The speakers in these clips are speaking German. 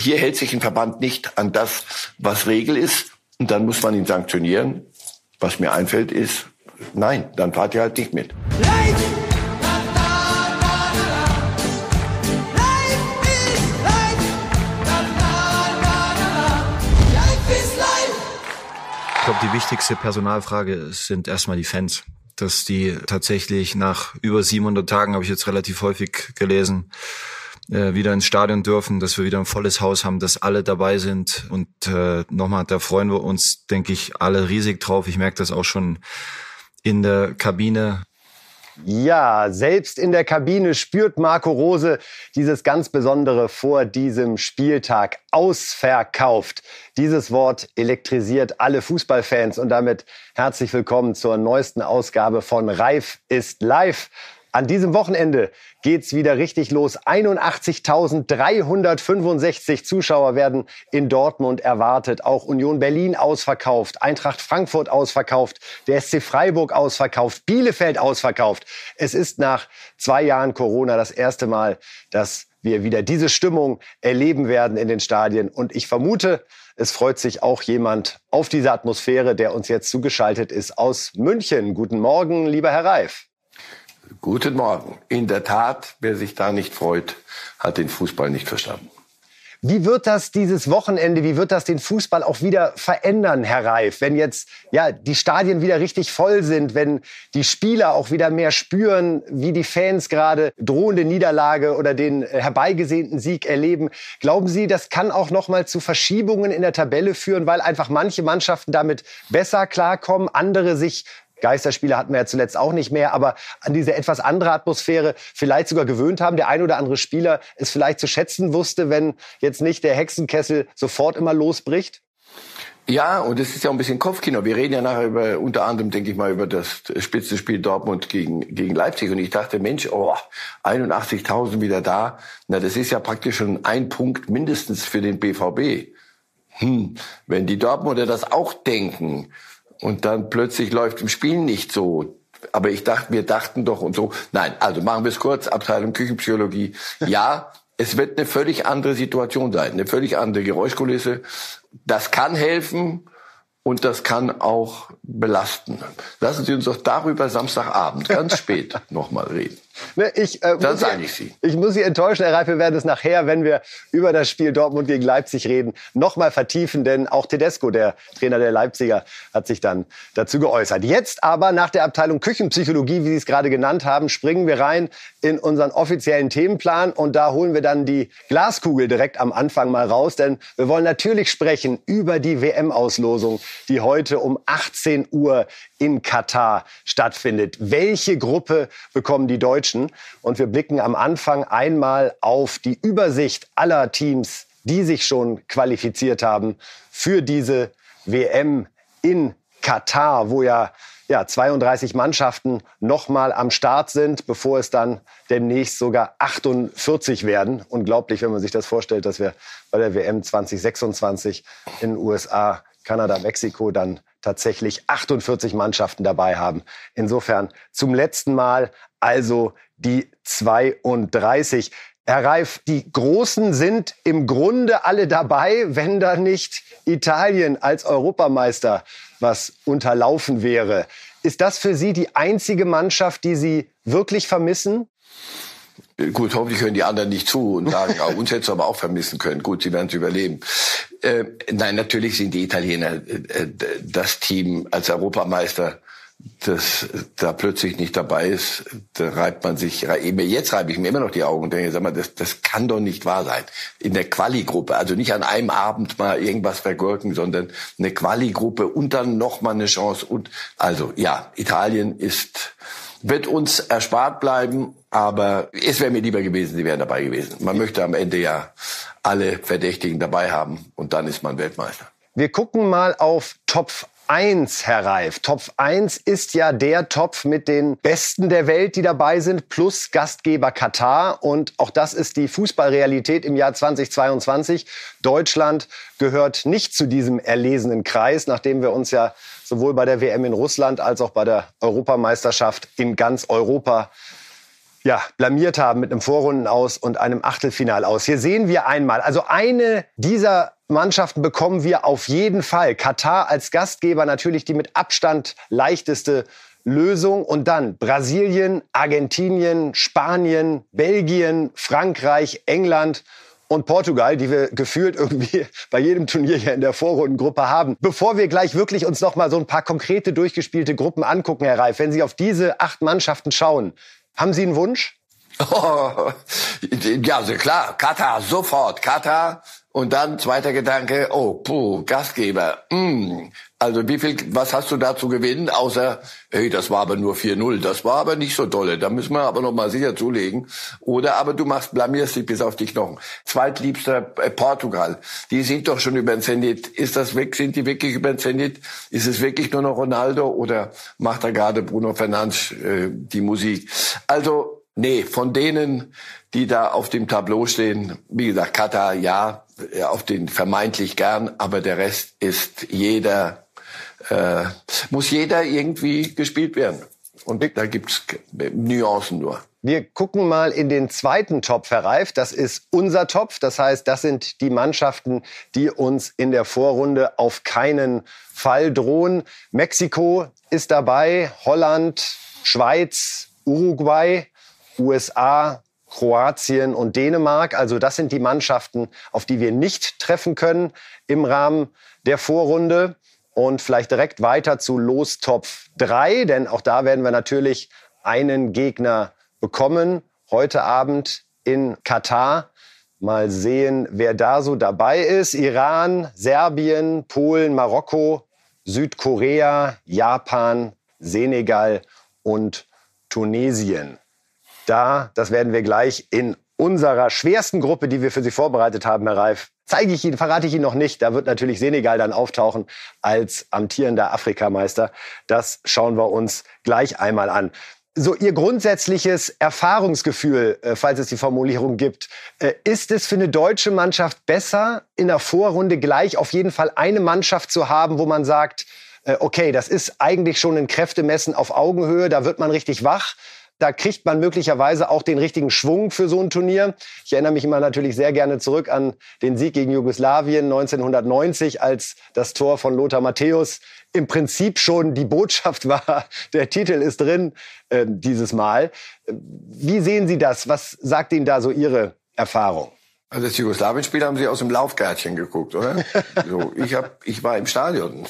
hier hält sich ein Verband nicht an das, was Regel ist. Und dann muss man ihn sanktionieren. Was mir einfällt ist, nein, dann fahrt ihr halt nicht mit. Ich glaube, die wichtigste Personalfrage sind erstmal die Fans. Dass die tatsächlich nach über 700 Tagen, habe ich jetzt relativ häufig gelesen, äh, wieder ins Stadion dürfen, dass wir wieder ein volles Haus haben, dass alle dabei sind. Und äh, nochmal, da freuen wir uns, denke ich, alle riesig drauf. Ich merke das auch schon in der Kabine. Ja, selbst in der Kabine spürt Marco Rose dieses ganz Besondere vor diesem Spieltag. Ausverkauft. Dieses Wort elektrisiert alle Fußballfans und damit herzlich willkommen zur neuesten Ausgabe von Reif ist live. An diesem Wochenende geht's wieder richtig los. 81.365 Zuschauer werden in Dortmund erwartet. Auch Union Berlin ausverkauft, Eintracht Frankfurt ausverkauft, der SC Freiburg ausverkauft, Bielefeld ausverkauft. Es ist nach zwei Jahren Corona das erste Mal, dass wir wieder diese Stimmung erleben werden in den Stadien. Und ich vermute, es freut sich auch jemand auf diese Atmosphäre, der uns jetzt zugeschaltet ist aus München. Guten Morgen, lieber Herr Reif. Guten Morgen. In der Tat, wer sich da nicht freut, hat den Fußball nicht verstanden. Wie wird das dieses Wochenende, wie wird das den Fußball auch wieder verändern, Herr Reif, wenn jetzt ja die Stadien wieder richtig voll sind, wenn die Spieler auch wieder mehr spüren, wie die Fans gerade drohende Niederlage oder den herbeigesehnten Sieg erleben? Glauben Sie, das kann auch noch mal zu Verschiebungen in der Tabelle führen, weil einfach manche Mannschaften damit besser klarkommen, andere sich Geisterspiele hatten wir ja zuletzt auch nicht mehr, aber an diese etwas andere Atmosphäre vielleicht sogar gewöhnt haben. Der ein oder andere Spieler es vielleicht zu schätzen wusste, wenn jetzt nicht der Hexenkessel sofort immer losbricht? Ja, und es ist ja ein bisschen Kopfkino. Wir reden ja nachher über, unter anderem, denke ich mal, über das Spitzenspiel Dortmund gegen, gegen Leipzig. Und ich dachte, Mensch, oh, 81.000 wieder da. Na, das ist ja praktisch schon ein Punkt mindestens für den BVB. Hm, wenn die Dortmunder das auch denken, und dann plötzlich läuft im Spiel nicht so. Aber ich dachte, wir dachten doch und so. Nein, also machen wir es kurz. Abteilung Küchenpsychologie. Ja, es wird eine völlig andere Situation sein, eine völlig andere Geräuschkulisse. Das kann helfen und das kann auch belasten. Lassen Sie uns doch darüber Samstagabend ganz spät nochmal reden. Ne, ich, äh, das sage ich Sie. Ich muss Sie enttäuschen, Herr Reif. Wir werden es nachher, wenn wir über das Spiel Dortmund gegen Leipzig reden, nochmal vertiefen. Denn auch Tedesco, der Trainer der Leipziger, hat sich dann dazu geäußert. Jetzt aber nach der Abteilung Küchenpsychologie, wie Sie es gerade genannt haben, springen wir rein in unseren offiziellen Themenplan. Und da holen wir dann die Glaskugel direkt am Anfang mal raus. Denn wir wollen natürlich sprechen über die WM-Auslosung, die heute um 18 Uhr in Katar stattfindet. Welche Gruppe bekommen die Deutschen? Und wir blicken am Anfang einmal auf die Übersicht aller Teams, die sich schon qualifiziert haben für diese WM in Katar, wo ja, ja 32 Mannschaften nochmal am Start sind, bevor es dann demnächst sogar 48 werden. Unglaublich, wenn man sich das vorstellt, dass wir bei der WM 2026 in USA, Kanada, Mexiko dann tatsächlich 48 Mannschaften dabei haben. Insofern zum letzten Mal also die 32. Herr Reif, die Großen sind im Grunde alle dabei, wenn da nicht Italien als Europameister was unterlaufen wäre. Ist das für Sie die einzige Mannschaft, die Sie wirklich vermissen? Gut, hoffentlich hören die anderen nicht zu und sagen, ja, uns hättest du aber auch vermissen können. Gut, sie werden es überleben. Äh, nein, natürlich sind die Italiener äh, das Team als Europameister, das da plötzlich nicht dabei ist. Da reibt man sich, jetzt reibe ich mir immer noch die Augen und denke, sag mal, das, das kann doch nicht wahr sein. In der Quali-Gruppe, also nicht an einem Abend mal irgendwas vergurken, sondern eine Quali-Gruppe und dann noch mal eine Chance. Und also ja, Italien ist wird uns erspart bleiben, aber es wäre mir lieber gewesen, sie wären dabei gewesen. Man möchte am Ende ja alle Verdächtigen dabei haben und dann ist man Weltmeister. Wir gucken mal auf Topf 1, Herr Reif. Topf 1 ist ja der Topf mit den Besten der Welt, die dabei sind, plus Gastgeber Katar. Und auch das ist die Fußballrealität im Jahr 2022. Deutschland gehört nicht zu diesem erlesenen Kreis, nachdem wir uns ja sowohl bei der WM in Russland als auch bei der Europameisterschaft in ganz Europa ja, blamiert haben mit einem Vorrunden aus und einem Achtelfinal aus. Hier sehen wir einmal, also eine dieser Mannschaften bekommen wir auf jeden Fall. Katar als Gastgeber natürlich die mit Abstand leichteste Lösung. Und dann Brasilien, Argentinien, Spanien, Belgien, Frankreich, England und Portugal, die wir gefühlt irgendwie bei jedem Turnier hier in der Vorrundengruppe haben. Bevor wir gleich wirklich uns noch mal so ein paar konkrete durchgespielte Gruppen angucken, Herr Reif, wenn Sie auf diese acht Mannschaften schauen, haben Sie einen Wunsch? Oh, ja, also klar, Katar, sofort, Katar. Und dann zweiter Gedanke, oh, puh, Gastgeber. Mm, also wie viel, was hast du da zu gewinnen, außer, hey, das war aber nur 4-0, das war aber nicht so dolle, da müssen wir aber noch mal sicher zulegen. Oder aber du machst, blamierst dich bis auf die Knochen. Zweitliebster äh, Portugal, die sind doch schon über den Zenit. Ist das weg, sind die wirklich über den Zenit? Ist es wirklich nur noch Ronaldo oder macht da gerade Bruno Fernandes äh, die Musik? Also Nee, von denen, die da auf dem Tableau stehen, wie gesagt, Katar ja, auf den vermeintlich gern, aber der Rest ist jeder, äh, muss jeder irgendwie gespielt werden. Und da gibt's Nuancen nur. Wir gucken mal in den zweiten Topf, Herr Reif. Das ist unser Topf. Das heißt, das sind die Mannschaften, die uns in der Vorrunde auf keinen Fall drohen. Mexiko ist dabei, Holland, Schweiz, Uruguay. USA, Kroatien und Dänemark. Also das sind die Mannschaften, auf die wir nicht treffen können im Rahmen der Vorrunde. Und vielleicht direkt weiter zu Lostopf 3, denn auch da werden wir natürlich einen Gegner bekommen. Heute Abend in Katar. Mal sehen, wer da so dabei ist. Iran, Serbien, Polen, Marokko, Südkorea, Japan, Senegal und Tunesien da, das werden wir gleich in unserer schwersten Gruppe, die wir für Sie vorbereitet haben, Herr Reif, zeige ich Ihnen, verrate ich Ihnen noch nicht. Da wird natürlich Senegal dann auftauchen als amtierender Afrikameister. Das schauen wir uns gleich einmal an. So Ihr grundsätzliches Erfahrungsgefühl, äh, falls es die Formulierung gibt, äh, ist es für eine deutsche Mannschaft besser, in der Vorrunde gleich auf jeden Fall eine Mannschaft zu haben, wo man sagt, äh, okay, das ist eigentlich schon ein Kräftemessen auf Augenhöhe, da wird man richtig wach da kriegt man möglicherweise auch den richtigen Schwung für so ein Turnier. Ich erinnere mich immer natürlich sehr gerne zurück an den Sieg gegen Jugoslawien 1990, als das Tor von Lothar Matthäus im Prinzip schon die Botschaft war, der Titel ist drin äh, dieses Mal. Wie sehen Sie das? Was sagt Ihnen da so Ihre Erfahrung? Also das Jugoslawien-Spiel haben Sie aus dem Laufgärtchen geguckt, oder? so, ich hab, ich war im Stadion.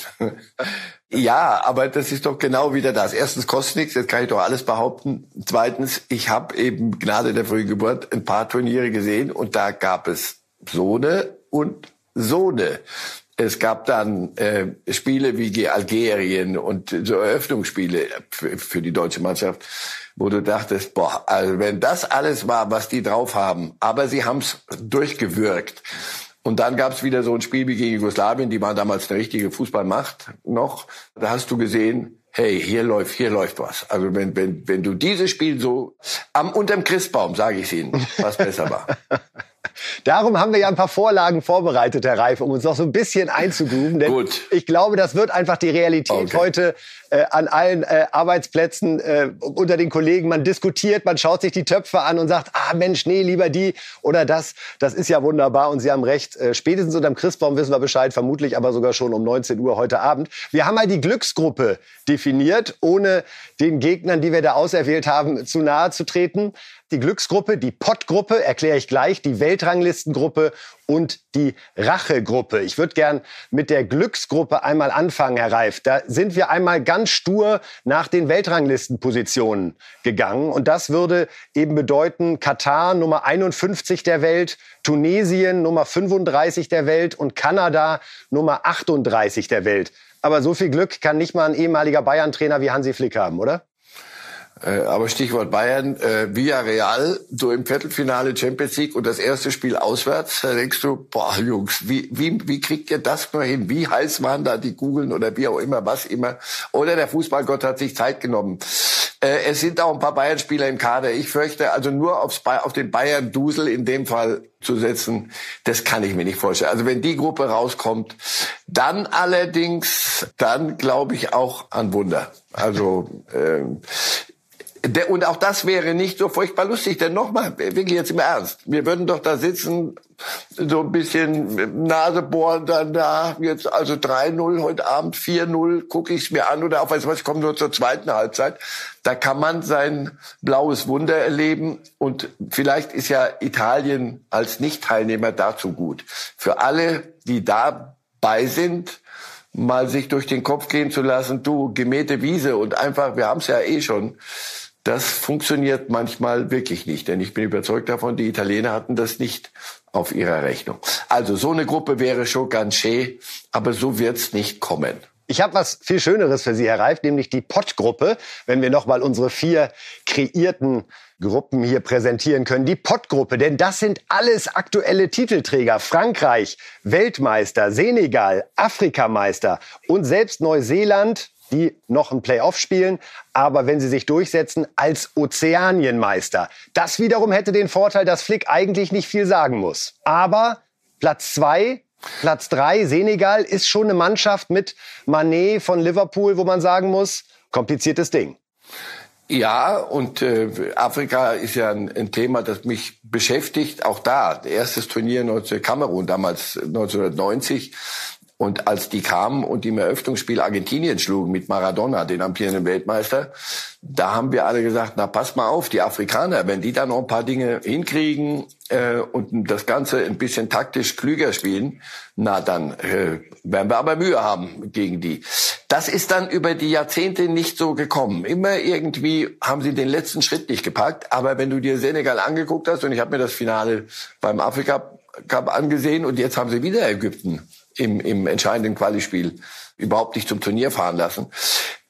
ja, aber das ist doch genau wieder das. Erstens kostet nichts, das kann ich doch alles behaupten. Zweitens, ich habe eben Gnade der frühen Geburt ein paar Turniere gesehen und da gab es Sohne und Sohne. Es gab dann äh, Spiele wie Algerien und so Eröffnungsspiele für, für die deutsche Mannschaft wo du dachtest, boah, also wenn das alles war, was die drauf haben, aber sie haben es durchgewürgt. Und dann gab es wieder so ein Spiel wie gegen Jugoslawien, die waren damals eine richtige Fußballmacht noch. Da hast du gesehen, hey, hier läuft, hier läuft was. Also wenn, wenn, wenn du dieses Spiel so am unterm Christbaum, sage ich Ihnen, was besser war. Darum haben wir ja ein paar Vorlagen vorbereitet, Herr Reif, um uns noch so ein bisschen einzugrooven. Denn Gut. ich glaube, das wird einfach die Realität okay. heute äh, an allen äh, Arbeitsplätzen äh, unter den Kollegen. Man diskutiert, man schaut sich die Töpfe an und sagt, ah Mensch, nee, lieber die oder das. Das ist ja wunderbar und Sie haben recht. Äh, spätestens unterm Christbaum wissen wir Bescheid, vermutlich aber sogar schon um 19 Uhr heute Abend. Wir haben mal die Glücksgruppe definiert, ohne den Gegnern, die wir da auserwählt haben, zu nahe zu treten die Glücksgruppe, die Pottgruppe, erkläre ich gleich, die Weltranglistengruppe und die Rachegruppe. Ich würde gern mit der Glücksgruppe einmal anfangen, Herr Reif. Da sind wir einmal ganz stur nach den Weltranglistenpositionen gegangen. Und das würde eben bedeuten, Katar Nummer 51 der Welt, Tunesien Nummer 35 der Welt und Kanada Nummer 38 der Welt. Aber so viel Glück kann nicht mal ein ehemaliger Bayern-Trainer wie Hansi Flick haben, oder? Äh, aber Stichwort Bayern, äh, Via Real, so im Viertelfinale Champions League und das erste Spiel auswärts, da denkst du, boah Jungs, wie, wie, wie kriegt ihr das nur hin? Wie heiß waren da die Kugeln oder wie auch immer, was immer? Oder der Fußballgott hat sich Zeit genommen. Äh, es sind auch ein paar Bayern-Spieler im Kader. Ich fürchte, also nur aufs, auf den Bayern-Dusel in dem Fall zu setzen, das kann ich mir nicht vorstellen. Also wenn die Gruppe rauskommt, dann allerdings, dann glaube ich auch an Wunder. Also ähm, Und auch das wäre nicht so furchtbar lustig, denn nochmal, wirklich jetzt im Ernst, wir würden doch da sitzen, so ein bisschen Nase bohren, dann da, jetzt also 3-0 heute Abend, 4-0, gucke ich es mir an oder auch, weiß was, ich komme nur zur zweiten Halbzeit. Da kann man sein blaues Wunder erleben und vielleicht ist ja Italien als Nicht-Teilnehmer dazu gut. Für alle, die dabei sind, mal sich durch den Kopf gehen zu lassen, du, gemähte Wiese und einfach, wir haben es ja eh schon, das funktioniert manchmal wirklich nicht. Denn ich bin überzeugt davon, die Italiener hatten das nicht auf ihrer Rechnung. Also so eine Gruppe wäre schon ganz schön, aber so wird's nicht kommen. Ich habe was viel Schöneres für Sie, Herr Reif, nämlich die Pott-Gruppe. Wenn wir nochmal unsere vier kreierten Gruppen hier präsentieren können. Die Pott-Gruppe, denn das sind alles aktuelle Titelträger. Frankreich, Weltmeister, Senegal, Afrikameister und selbst Neuseeland die noch ein Playoff spielen, aber wenn sie sich durchsetzen, als Ozeanienmeister. Das wiederum hätte den Vorteil, dass Flick eigentlich nicht viel sagen muss. Aber Platz zwei Platz drei Senegal, ist schon eine Mannschaft mit Manet von Liverpool, wo man sagen muss, kompliziertes Ding. Ja, und äh, Afrika ist ja ein, ein, Thema, das mich beschäftigt. Auch da, erstes Turnier 19, Kamerun damals 1990. Und als die kamen und im Eröffnungsspiel Argentinien schlugen mit Maradona, den amtierenden Weltmeister, da haben wir alle gesagt, na pass mal auf, die Afrikaner, wenn die da noch ein paar Dinge hinkriegen äh, und das Ganze ein bisschen taktisch klüger spielen, na dann äh, werden wir aber Mühe haben gegen die. Das ist dann über die Jahrzehnte nicht so gekommen. Immer irgendwie haben sie den letzten Schritt nicht gepackt. Aber wenn du dir Senegal angeguckt hast, und ich habe mir das Finale beim Afrika Cup angesehen und jetzt haben sie wieder Ägypten im, im entscheidenden Qualispiel überhaupt nicht zum Turnier fahren lassen.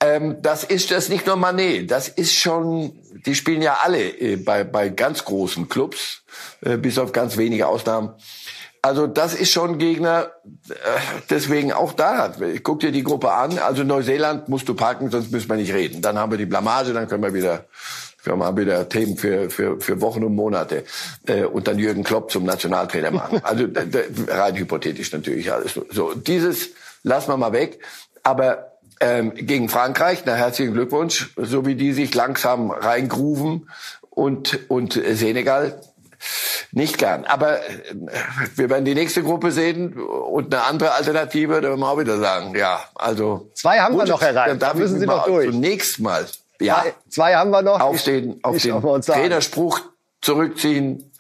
Ähm, das ist das nicht nur Manet, das ist schon, die spielen ja alle äh, bei, bei ganz großen Clubs, äh, bis auf ganz wenige Ausnahmen. Also das ist schon Gegner, äh, deswegen auch da. Guck dir die Gruppe an. Also Neuseeland musst du packen, sonst müssen wir nicht reden. Dann haben wir die Blamage, dann können wir wieder wir haben wieder Themen für, für, für Wochen und Monate. Äh, und dann Jürgen Klopp zum Nationaltrainer machen. Also rein hypothetisch natürlich alles. So, dieses lassen wir mal weg. Aber ähm, gegen Frankreich, na herzlichen Glückwunsch, so wie die sich langsam reingruven und, und Senegal, nicht gern. Aber äh, wir werden die nächste Gruppe sehen und eine andere Alternative, da werden wir auch wieder sagen, ja, also. Zwei haben gut, wir noch erreicht. Da müssen Sie noch durch. Zunächst mal ja. Zwei, zwei haben wir noch. Aufstehen, auf den Trainerspruch zurückziehen,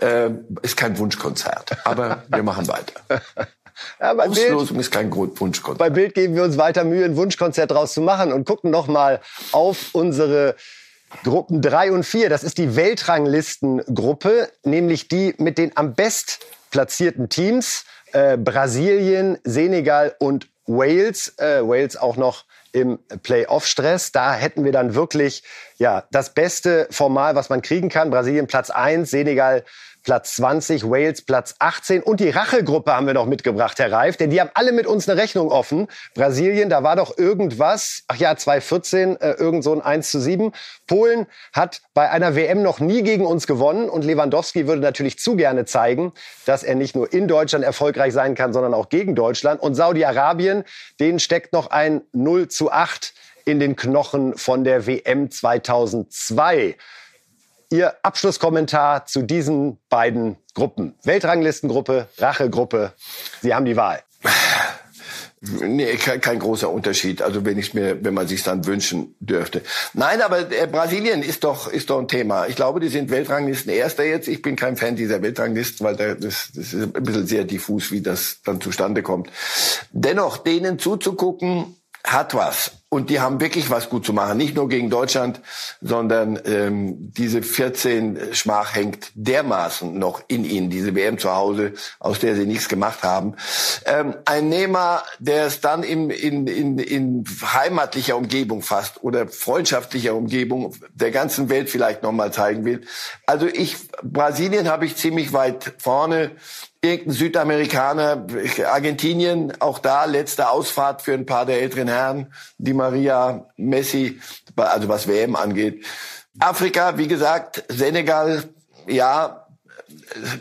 äh, ist kein Wunschkonzert. Aber wir machen weiter. Ja, bei Auslosung Bild, ist kein Wunschkonzert. Bei Bild geben wir uns weiter Mühe, ein Wunschkonzert draus zu machen und gucken noch mal auf unsere Gruppen drei und vier. Das ist die Weltranglistengruppe, nämlich die mit den am best platzierten Teams. Äh, Brasilien, Senegal und Wales. Äh, Wales auch noch im Playoff-Stress. Da hätten wir dann wirklich ja, das beste Formal, was man kriegen kann. Brasilien Platz 1, Senegal Platz 20, Wales Platz 18 und die Rachegruppe haben wir noch mitgebracht, Herr Reif, denn die haben alle mit uns eine Rechnung offen. Brasilien, da war doch irgendwas, ach ja, 2014, äh, irgend so ein 1 zu 7. Polen hat bei einer WM noch nie gegen uns gewonnen und Lewandowski würde natürlich zu gerne zeigen, dass er nicht nur in Deutschland erfolgreich sein kann, sondern auch gegen Deutschland. Und Saudi-Arabien, denen steckt noch ein 0 zu 8 in den Knochen von der WM 2002. Ihr Abschlusskommentar zu diesen beiden Gruppen. Weltranglistengruppe, Rachegruppe. Sie haben die Wahl. Nee, kein, kein großer Unterschied. Also wenn ich mir, wenn man sich dann wünschen dürfte. Nein, aber äh, Brasilien ist doch ist doch ein Thema. Ich glaube, die sind Weltranglisten Erster jetzt. Ich bin kein Fan dieser Weltranglisten, weil da, das, das ist ein bisschen sehr diffus, wie das dann zustande kommt. Dennoch denen zuzugucken hat was. Und die haben wirklich was gut zu machen. Nicht nur gegen Deutschland, sondern ähm, diese 14 Schmach hängt dermaßen noch in ihnen, diese WM zu Hause, aus der sie nichts gemacht haben. Ähm, ein Nehmer, der es dann in, in, in, in heimatlicher Umgebung fast oder freundschaftlicher Umgebung der ganzen Welt vielleicht nochmal zeigen will. Also ich, Brasilien habe ich ziemlich weit vorne irgendein Südamerikaner, Argentinien, auch da letzte Ausfahrt für ein paar der älteren Herren, die Maria, Messi, also was WM angeht. Afrika, wie gesagt, Senegal, ja,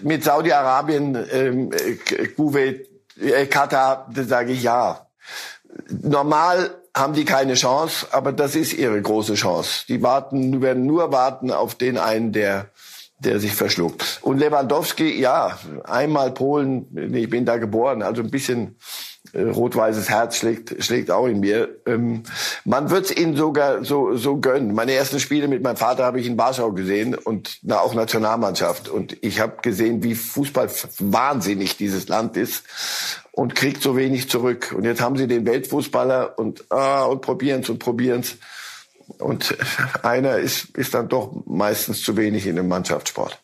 mit Saudi-Arabien, ähm, Kuwait, äh, Katar, sage ich ja. Normal haben die keine Chance, aber das ist ihre große Chance. Die warten, werden nur warten auf den einen, der der sich verschluckt. Und Lewandowski, ja, einmal Polen, ich bin da geboren, also ein bisschen äh, rot-weißes Herz schlägt, schlägt auch in mir. Ähm, man wird es ihnen sogar so, so gönnen. Meine ersten Spiele mit meinem Vater habe ich in Warschau gesehen und na, auch Nationalmannschaft. Und ich habe gesehen, wie Fußball wahnsinnig dieses Land ist und kriegt so wenig zurück. Und jetzt haben sie den Weltfußballer und, ah, und probieren's und probieren's. Und einer ist, ist dann doch meistens zu wenig in dem Mannschaftssport.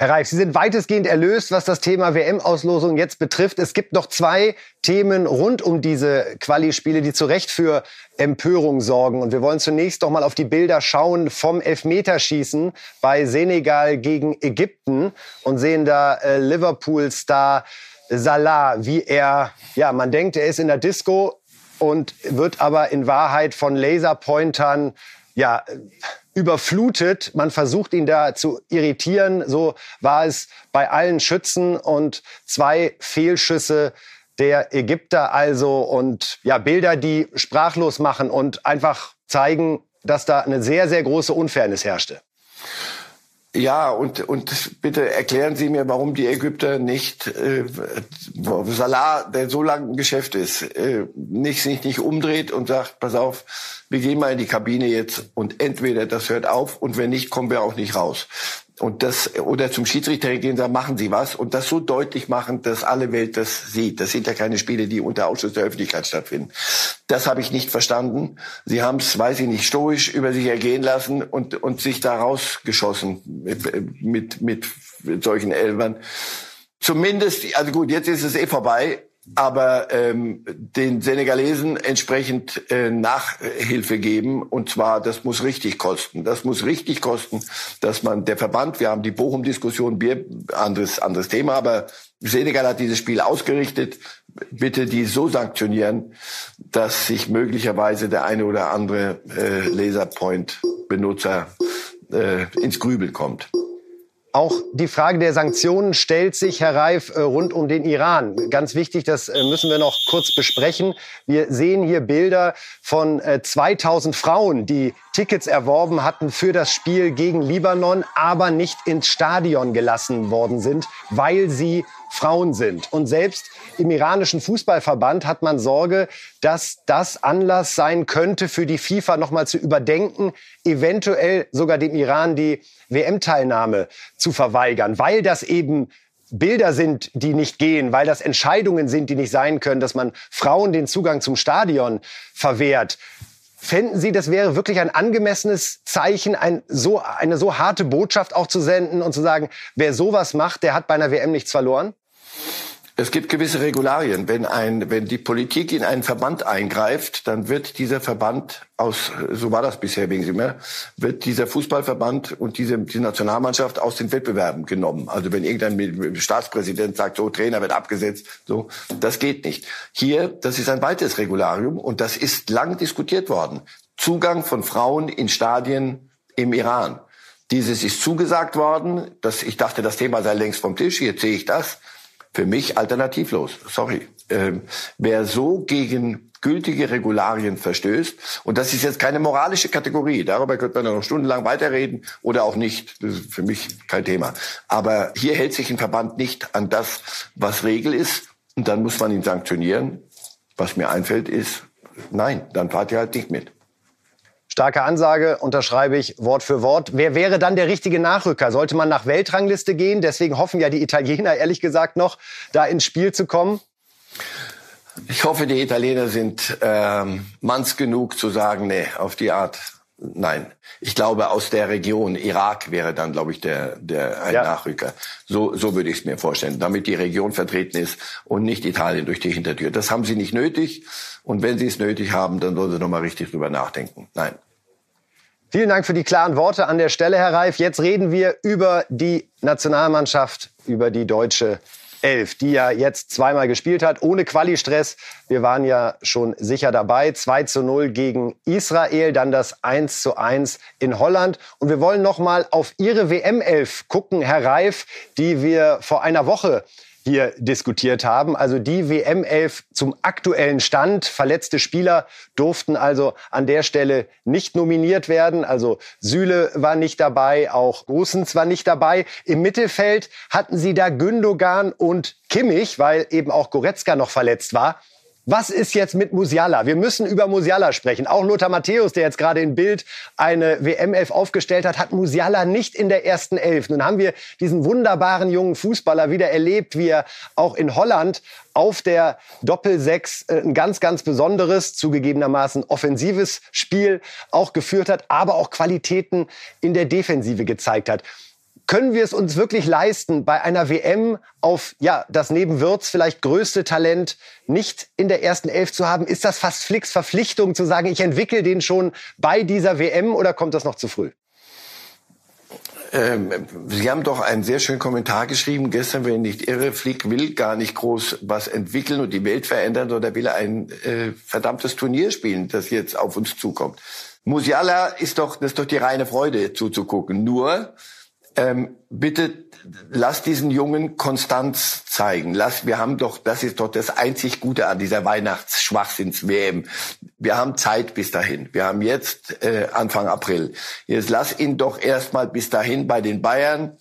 Herr Reif, Sie sind weitestgehend erlöst, was das Thema WM-Auslosung jetzt betrifft. Es gibt noch zwei Themen rund um diese Quali-Spiele, die zu Recht für Empörung sorgen. Und wir wollen zunächst doch mal auf die Bilder schauen vom Elfmeterschießen bei Senegal gegen Ägypten und sehen da äh, Liverpool-Star Salah, wie er, ja, man denkt, er ist in der Disco und wird aber in Wahrheit von Laserpointern ja, überflutet. Man versucht ihn da zu irritieren. So war es bei allen Schützen und zwei Fehlschüsse der Ägypter also und ja, Bilder, die sprachlos machen und einfach zeigen, dass da eine sehr, sehr große Unfairness herrschte. Ja, und, und bitte erklären Sie mir, warum die Ägypter nicht äh, Salah, der so lange im Geschäft ist, äh, nicht, sich nicht umdreht und sagt, pass auf, wir gehen mal in die Kabine jetzt und entweder das hört auf und wenn nicht, kommen wir auch nicht raus und das oder zum Schiedsrichter gehen sagen, machen Sie was und das so deutlich machen, dass alle Welt das sieht. Das sind ja keine Spiele, die unter Ausschuss der Öffentlichkeit stattfinden. Das habe ich nicht verstanden. Sie haben es, weiß ich nicht, stoisch über sich ergehen lassen und und sich da rausgeschossen mit mit, mit solchen Elbern. Zumindest, also gut, jetzt ist es eh vorbei, aber ähm, den Senegalesen entsprechend äh, Nachhilfe geben. Und zwar, das muss richtig kosten. Das muss richtig kosten, dass man der Verband, wir haben die Bochum-Diskussion, Bier, anderes, anderes Thema, aber Senegal hat dieses Spiel ausgerichtet. Bitte die so sanktionieren, dass sich möglicherweise der eine oder andere äh, Laserpoint-Benutzer äh, ins Grübeln kommt. Auch die Frage der Sanktionen stellt sich, Herr Reif, äh, rund um den Iran. Ganz wichtig, das äh, müssen wir noch kurz besprechen. Wir sehen hier Bilder von 2000 äh, Frauen, die Tickets erworben hatten für das Spiel gegen Libanon, aber nicht ins Stadion gelassen worden sind, weil sie Frauen sind. Und selbst im iranischen Fußballverband hat man Sorge, dass das Anlass sein könnte, für die FIFA nochmal zu überdenken, eventuell sogar dem Iran die WM-Teilnahme zu verweigern, weil das eben Bilder sind, die nicht gehen, weil das Entscheidungen sind, die nicht sein können, dass man Frauen den Zugang zum Stadion verwehrt. Fänden Sie, das wäre wirklich ein angemessenes Zeichen, ein so, eine so harte Botschaft auch zu senden und zu sagen, wer sowas macht, der hat bei einer WM nichts verloren? Es gibt gewisse Regularien. Wenn, ein, wenn die Politik in einen Verband eingreift, dann wird dieser Verband aus, so war das bisher wegen Sie mehr, wird dieser Fußballverband und diese, die Nationalmannschaft aus den Wettbewerben genommen. Also wenn irgendein Staatspräsident sagt, so Trainer wird abgesetzt, so, das geht nicht. Hier, das ist ein weiteres Regularium und das ist lang diskutiert worden. Zugang von Frauen in Stadien im Iran. Dieses ist zugesagt worden. Das, ich dachte, das Thema sei längst vom Tisch. Jetzt sehe ich das für mich alternativlos. Sorry. Ähm, wer so gegen gültige Regularien verstößt, und das ist jetzt keine moralische Kategorie, darüber könnte man noch stundenlang weiterreden oder auch nicht, das ist für mich kein Thema. Aber hier hält sich ein Verband nicht an das, was Regel ist, und dann muss man ihn sanktionieren. Was mir einfällt, ist, nein, dann fahrt ihr halt nicht mit. Starke Ansage, unterschreibe ich Wort für Wort. Wer wäre dann der richtige Nachrücker? Sollte man nach Weltrangliste gehen? Deswegen hoffen ja die Italiener ehrlich gesagt noch, da ins Spiel zu kommen. Ich hoffe, die Italiener sind ähm, manns genug zu sagen, nee, auf die Art Nein, ich glaube aus der Region Irak wäre dann, glaube ich, der der ein ja. Nachrücker. So so würde ich es mir vorstellen, damit die Region vertreten ist und nicht Italien durch die Hintertür. Das haben sie nicht nötig und wenn sie es nötig haben, dann sollen sie noch mal richtig drüber nachdenken. Nein. Vielen Dank für die klaren Worte an der Stelle, Herr Reif. Jetzt reden wir über die Nationalmannschaft, über die deutsche 11, die ja jetzt zweimal gespielt hat, ohne Quali-Stress. Wir waren ja schon sicher dabei. 2 zu 0 gegen Israel, dann das 1 zu 1 in Holland. Und wir wollen noch mal auf Ihre WM-11 gucken, Herr Reif, die wir vor einer Woche hier diskutiert haben. Also die WM-11 zum aktuellen Stand. Verletzte Spieler durften also an der Stelle nicht nominiert werden. Also Süle war nicht dabei, auch Gosens war nicht dabei. Im Mittelfeld hatten sie da Gündogan und Kimmich, weil eben auch Goretzka noch verletzt war. Was ist jetzt mit Musiala? Wir müssen über Musiala sprechen. Auch Lothar Matthäus, der jetzt gerade in Bild eine WM-Elf aufgestellt hat, hat Musiala nicht in der ersten Elf. Nun haben wir diesen wunderbaren jungen Fußballer wieder erlebt, wie er auch in Holland auf der Doppel-Sechs äh, ein ganz, ganz besonderes, zugegebenermaßen offensives Spiel auch geführt hat, aber auch Qualitäten in der Defensive gezeigt hat können wir es uns wirklich leisten, bei einer WM auf ja das neben Wirtz vielleicht größte Talent nicht in der ersten Elf zu haben? Ist das fast Flicks Verpflichtung zu sagen, ich entwickle den schon bei dieser WM oder kommt das noch zu früh? Ähm, Sie haben doch einen sehr schönen Kommentar geschrieben gestern, wenn ich nicht irre. Flick will gar nicht groß was entwickeln und die Welt verändern, sondern will ein äh, verdammtes Turnier spielen, das jetzt auf uns zukommt. Musiala ist doch, das ist doch die reine Freude zuzugucken. Nur, ähm, bitte lass diesen Jungen Konstanz zeigen. Lass, wir haben doch, das ist doch das einzig Gute an dieser Weihnachtsschwachsinns-WM. Wir haben Zeit bis dahin. Wir haben jetzt äh, Anfang April. Jetzt lass ihn doch erstmal bis dahin bei den Bayern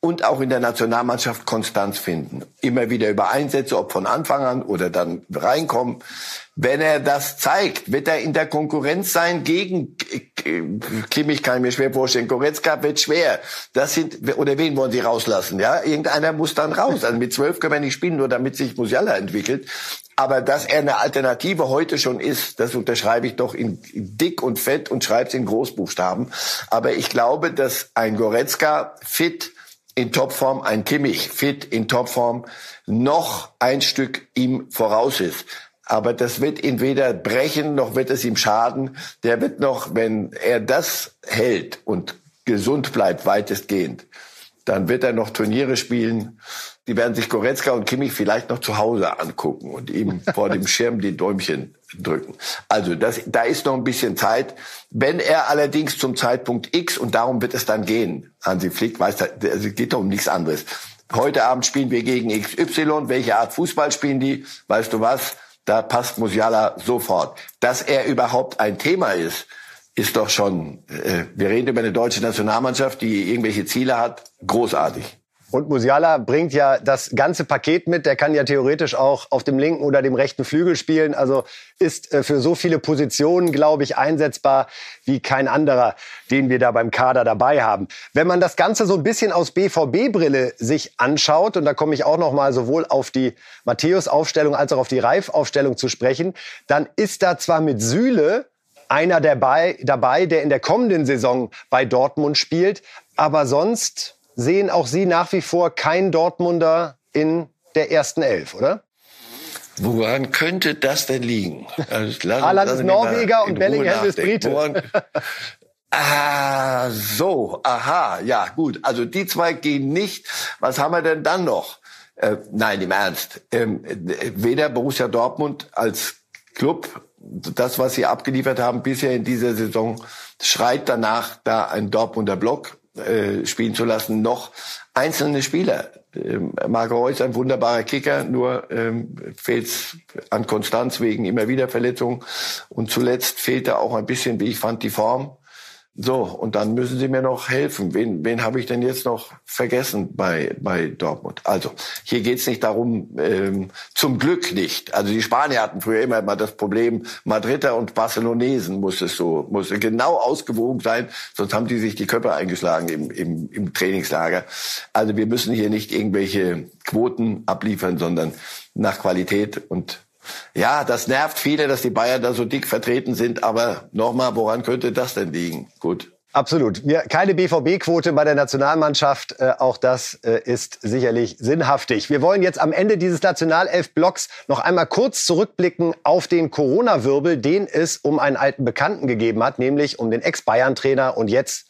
und auch in der Nationalmannschaft Konstanz finden. Immer wieder über Einsätze, ob von Anfang an oder dann reinkommen. Wenn er das zeigt, wird er in der Konkurrenz sein gegen Kimmich kann ich mir schwer vorstellen. Goretzka wird schwer. Das sind oder wen wollen Sie rauslassen? Ja, irgendeiner muss dann raus. Also mit zwölf können wir nicht spielen, nur damit sich Musiala entwickelt. Aber dass er eine Alternative heute schon ist, das unterschreibe ich doch in, dick und fett und schreibe es in Großbuchstaben. Aber ich glaube, dass ein Goretzka fit in Topform, ein Kimmich fit in Topform noch ein Stück ihm voraus ist. Aber das wird ihn weder brechen, noch wird es ihm schaden. Der wird noch, wenn er das hält und gesund bleibt, weitestgehend, dann wird er noch Turniere spielen. Die werden sich Goretzka und Kimmich vielleicht noch zu Hause angucken und ihm vor dem Schirm die Däumchen drücken. Also das, da ist noch ein bisschen Zeit. Wenn er allerdings zum Zeitpunkt X, und darum wird es dann gehen, Hansi Flick weiß, es geht doch um nichts anderes. Heute Abend spielen wir gegen XY. Welche Art Fußball spielen die? Weißt du was? Da passt Musiala sofort. Dass er überhaupt ein Thema ist, ist doch schon, äh, wir reden über eine deutsche Nationalmannschaft, die irgendwelche Ziele hat, großartig. Und Musiala bringt ja das ganze Paket mit. Der kann ja theoretisch auch auf dem linken oder dem rechten Flügel spielen. Also ist äh, für so viele Positionen, glaube ich, einsetzbar wie kein anderer, den wir da beim Kader dabei haben. Wenn man das Ganze so ein bisschen aus BVB-Brille sich anschaut, und da komme ich auch noch mal sowohl auf die Matthäus-Aufstellung als auch auf die Reif-Aufstellung zu sprechen, dann ist da zwar mit Süle einer dabei, dabei, der in der kommenden Saison bei Dortmund spielt, aber sonst sehen auch Sie nach wie vor keinen Dortmunder in der ersten Elf, oder? Woran könnte das denn liegen? Also, Haaland ist Norweger und Bellingham ist Brite. Woran, ah, so, aha, ja, gut. Also die zwei gehen nicht. Was haben wir denn dann noch? Äh, nein, im Ernst. Ähm, weder Borussia Dortmund als Club, das, was sie abgeliefert haben bisher in dieser Saison, schreit danach, da ein Dortmunder Block äh, spielen zu lassen, noch einzelne Spieler. Ähm, Marco Reus ein wunderbarer Kicker, nur ähm, fehlt an Konstanz wegen immer wieder Verletzungen. Und zuletzt fehlte auch ein bisschen, wie ich fand, die Form. So, und dann müssen Sie mir noch helfen. Wen, wen habe ich denn jetzt noch vergessen bei, bei Dortmund? Also, hier geht's nicht darum, ähm, zum Glück nicht. Also die Spanier hatten früher immer mal das Problem, Madrider und Barcelonesen muss es so, muss genau ausgewogen sein, sonst haben die sich die Köpfe eingeschlagen im, im, im Trainingslager. Also wir müssen hier nicht irgendwelche Quoten abliefern, sondern nach Qualität und ja, das nervt viele, dass die Bayern da so dick vertreten sind. Aber nochmal, woran könnte das denn liegen? Gut. Absolut. Wir, keine BVB-Quote bei der Nationalmannschaft. Äh, auch das äh, ist sicherlich sinnhaftig. Wir wollen jetzt am Ende dieses Nationalelf-Blocks noch einmal kurz zurückblicken auf den Corona-Wirbel, den es um einen alten Bekannten gegeben hat, nämlich um den Ex-Bayern-Trainer und jetzt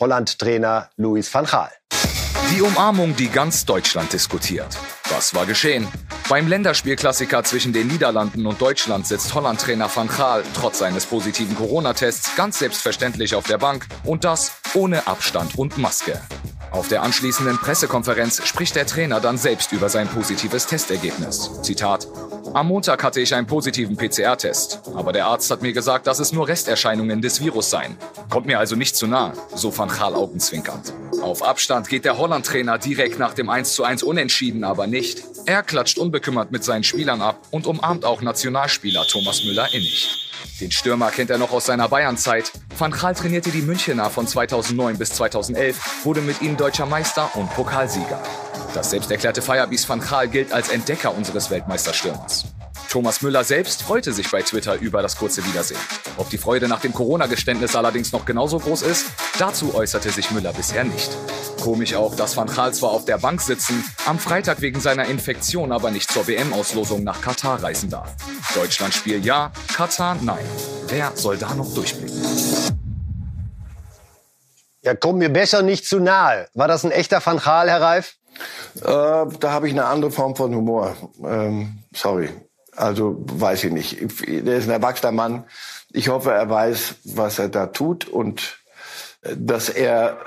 Holland-Trainer Louis van Gaal. Die Umarmung, die ganz Deutschland diskutiert. Was war geschehen? Beim Länderspielklassiker zwischen den Niederlanden und Deutschland sitzt Holland-Trainer Van Gaal trotz seines positiven Corona-Tests ganz selbstverständlich auf der Bank und das ohne Abstand und Maske. Auf der anschließenden Pressekonferenz spricht der Trainer dann selbst über sein positives Testergebnis. Zitat: Am Montag hatte ich einen positiven PCR-Test, aber der Arzt hat mir gesagt, dass es nur Resterscheinungen des Virus seien. Kommt mir also nicht zu nah, so Van Gaal augenzwinkernd. Auf Abstand geht der Holland-Trainer direkt nach dem 1:1 Unentschieden aber nicht. Er klatscht unbekümmert mit seinen Spielern ab und umarmt auch Nationalspieler Thomas Müller innig. Den Stürmer kennt er noch aus seiner Bayernzeit. Van Gaal trainierte die Münchener von 2009 bis 2011, wurde mit ihnen deutscher Meister und Pokalsieger. Das selbsterklärte Firebeast Van Gaal gilt als Entdecker unseres Weltmeisterstürmers. Thomas Müller selbst freute sich bei Twitter über das kurze Wiedersehen. Ob die Freude nach dem Corona-Geständnis allerdings noch genauso groß ist, dazu äußerte sich Müller bisher nicht. Komisch auch, dass Van Gaal zwar auf der Bank sitzen, am Freitag wegen seiner Infektion aber nicht zur WM-Auslosung nach Katar reisen darf. Deutschland Spiel ja, Katar nein. Wer soll da noch durchblicken? Ja, komm mir besser nicht zu nahe. War das ein echter Van Gaal, Herr Reif? Äh, da habe ich eine andere Form von Humor. Ähm, sorry. Also weiß ich nicht. Der ist ein erwachsener Mann. Ich hoffe, er weiß, was er da tut und äh, dass er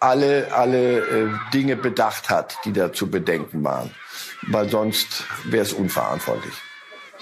alle, alle äh, Dinge bedacht hat, die da zu bedenken waren. Weil sonst wäre es unverantwortlich.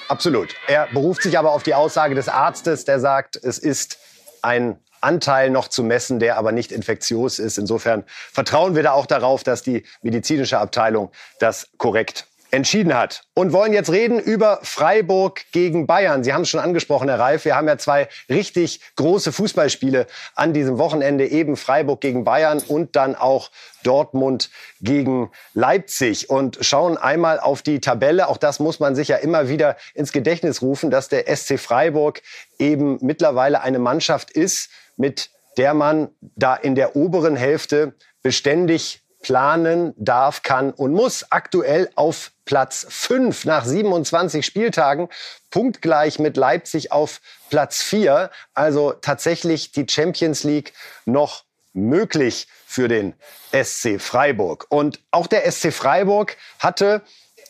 Absolut. Er beruft sich aber auf die Aussage des Arztes, der sagt, es ist ein Anteil noch zu messen, der aber nicht infektiös ist. Insofern vertrauen wir da auch darauf, dass die medizinische Abteilung das korrekt entschieden hat. Und wollen jetzt reden über Freiburg gegen Bayern. Sie haben es schon angesprochen, Herr Reif. Wir haben ja zwei richtig große Fußballspiele an diesem Wochenende. Eben Freiburg gegen Bayern und dann auch Dortmund gegen Leipzig. Und schauen einmal auf die Tabelle. Auch das muss man sich ja immer wieder ins Gedächtnis rufen, dass der SC Freiburg eben mittlerweile eine Mannschaft ist, mit der man da in der oberen Hälfte beständig planen darf, kann und muss. Aktuell auf Platz 5 nach 27 Spieltagen, punktgleich mit Leipzig auf Platz 4. Also tatsächlich die Champions League noch möglich für den SC Freiburg. Und auch der SC Freiburg hatte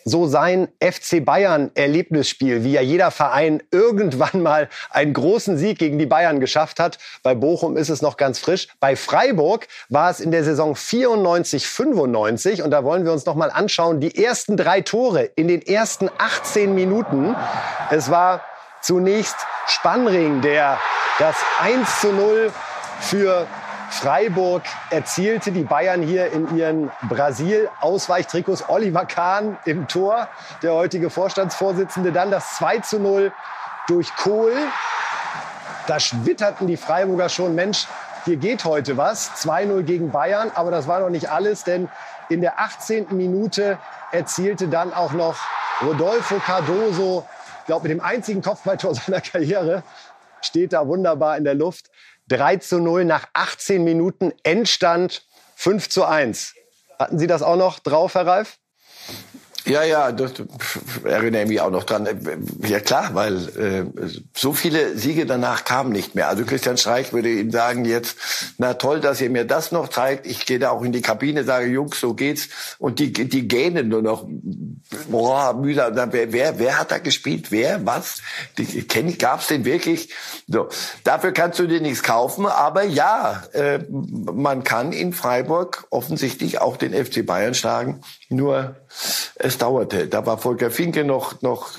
so sein FC Bayern Erlebnisspiel, wie ja jeder Verein irgendwann mal einen großen Sieg gegen die Bayern geschafft hat. Bei Bochum ist es noch ganz frisch. Bei Freiburg war es in der Saison 94, 95 und da wollen wir uns noch mal anschauen, die ersten drei Tore in den ersten 18 Minuten. Es war zunächst Spannring, der das 1 zu 0 für Freiburg erzielte die Bayern hier in ihren Brasil-Ausweichtrikots. Oliver Kahn im Tor, der heutige Vorstandsvorsitzende. Dann das 2 zu 0 durch Kohl. Da schwitterten die Freiburger schon, Mensch, hier geht heute was. 2-0 gegen Bayern, aber das war noch nicht alles, denn in der 18. Minute erzielte dann auch noch Rodolfo Cardoso, ich glaube mit dem einzigen Kopfballtor seiner Karriere, steht da wunderbar in der Luft. 3 zu 0 nach 18 Minuten, Endstand 5 zu 1. Hatten Sie das auch noch drauf, Herr Reif? Ja, ja, das erinnere ich mich auch noch dran. Ja klar, weil äh, so viele Siege danach kamen nicht mehr. Also Christian Streich würde ihm sagen jetzt, na toll, dass ihr mir das noch zeigt. Ich gehe da auch in die Kabine, sage Jungs, so geht's. Und die die gähnen nur noch, boah, mühsam. Wer, wer, wer hat da gespielt? Wer? Was? Die, kenn, gab's den wirklich? So, dafür kannst du dir nichts kaufen. Aber ja, äh, man kann in Freiburg offensichtlich auch den FC Bayern schlagen. Nur es dauerte. Da war Volker Finke noch, noch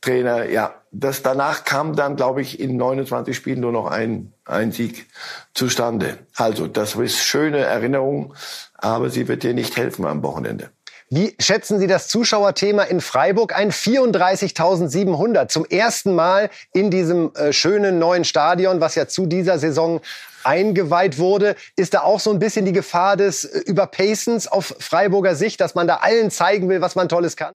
Trainer. Ja, das danach kam dann, glaube ich, in 29 Spielen nur noch ein, ein Sieg zustande. Also, das ist schöne Erinnerung, aber sie wird dir nicht helfen am Wochenende. Wie schätzen Sie das Zuschauerthema in Freiburg ein? 34.700 zum ersten Mal in diesem äh, schönen neuen Stadion, was ja zu dieser Saison eingeweiht wurde. Ist da auch so ein bisschen die Gefahr des äh, Überpacens auf Freiburger Sicht, dass man da allen zeigen will, was man Tolles kann?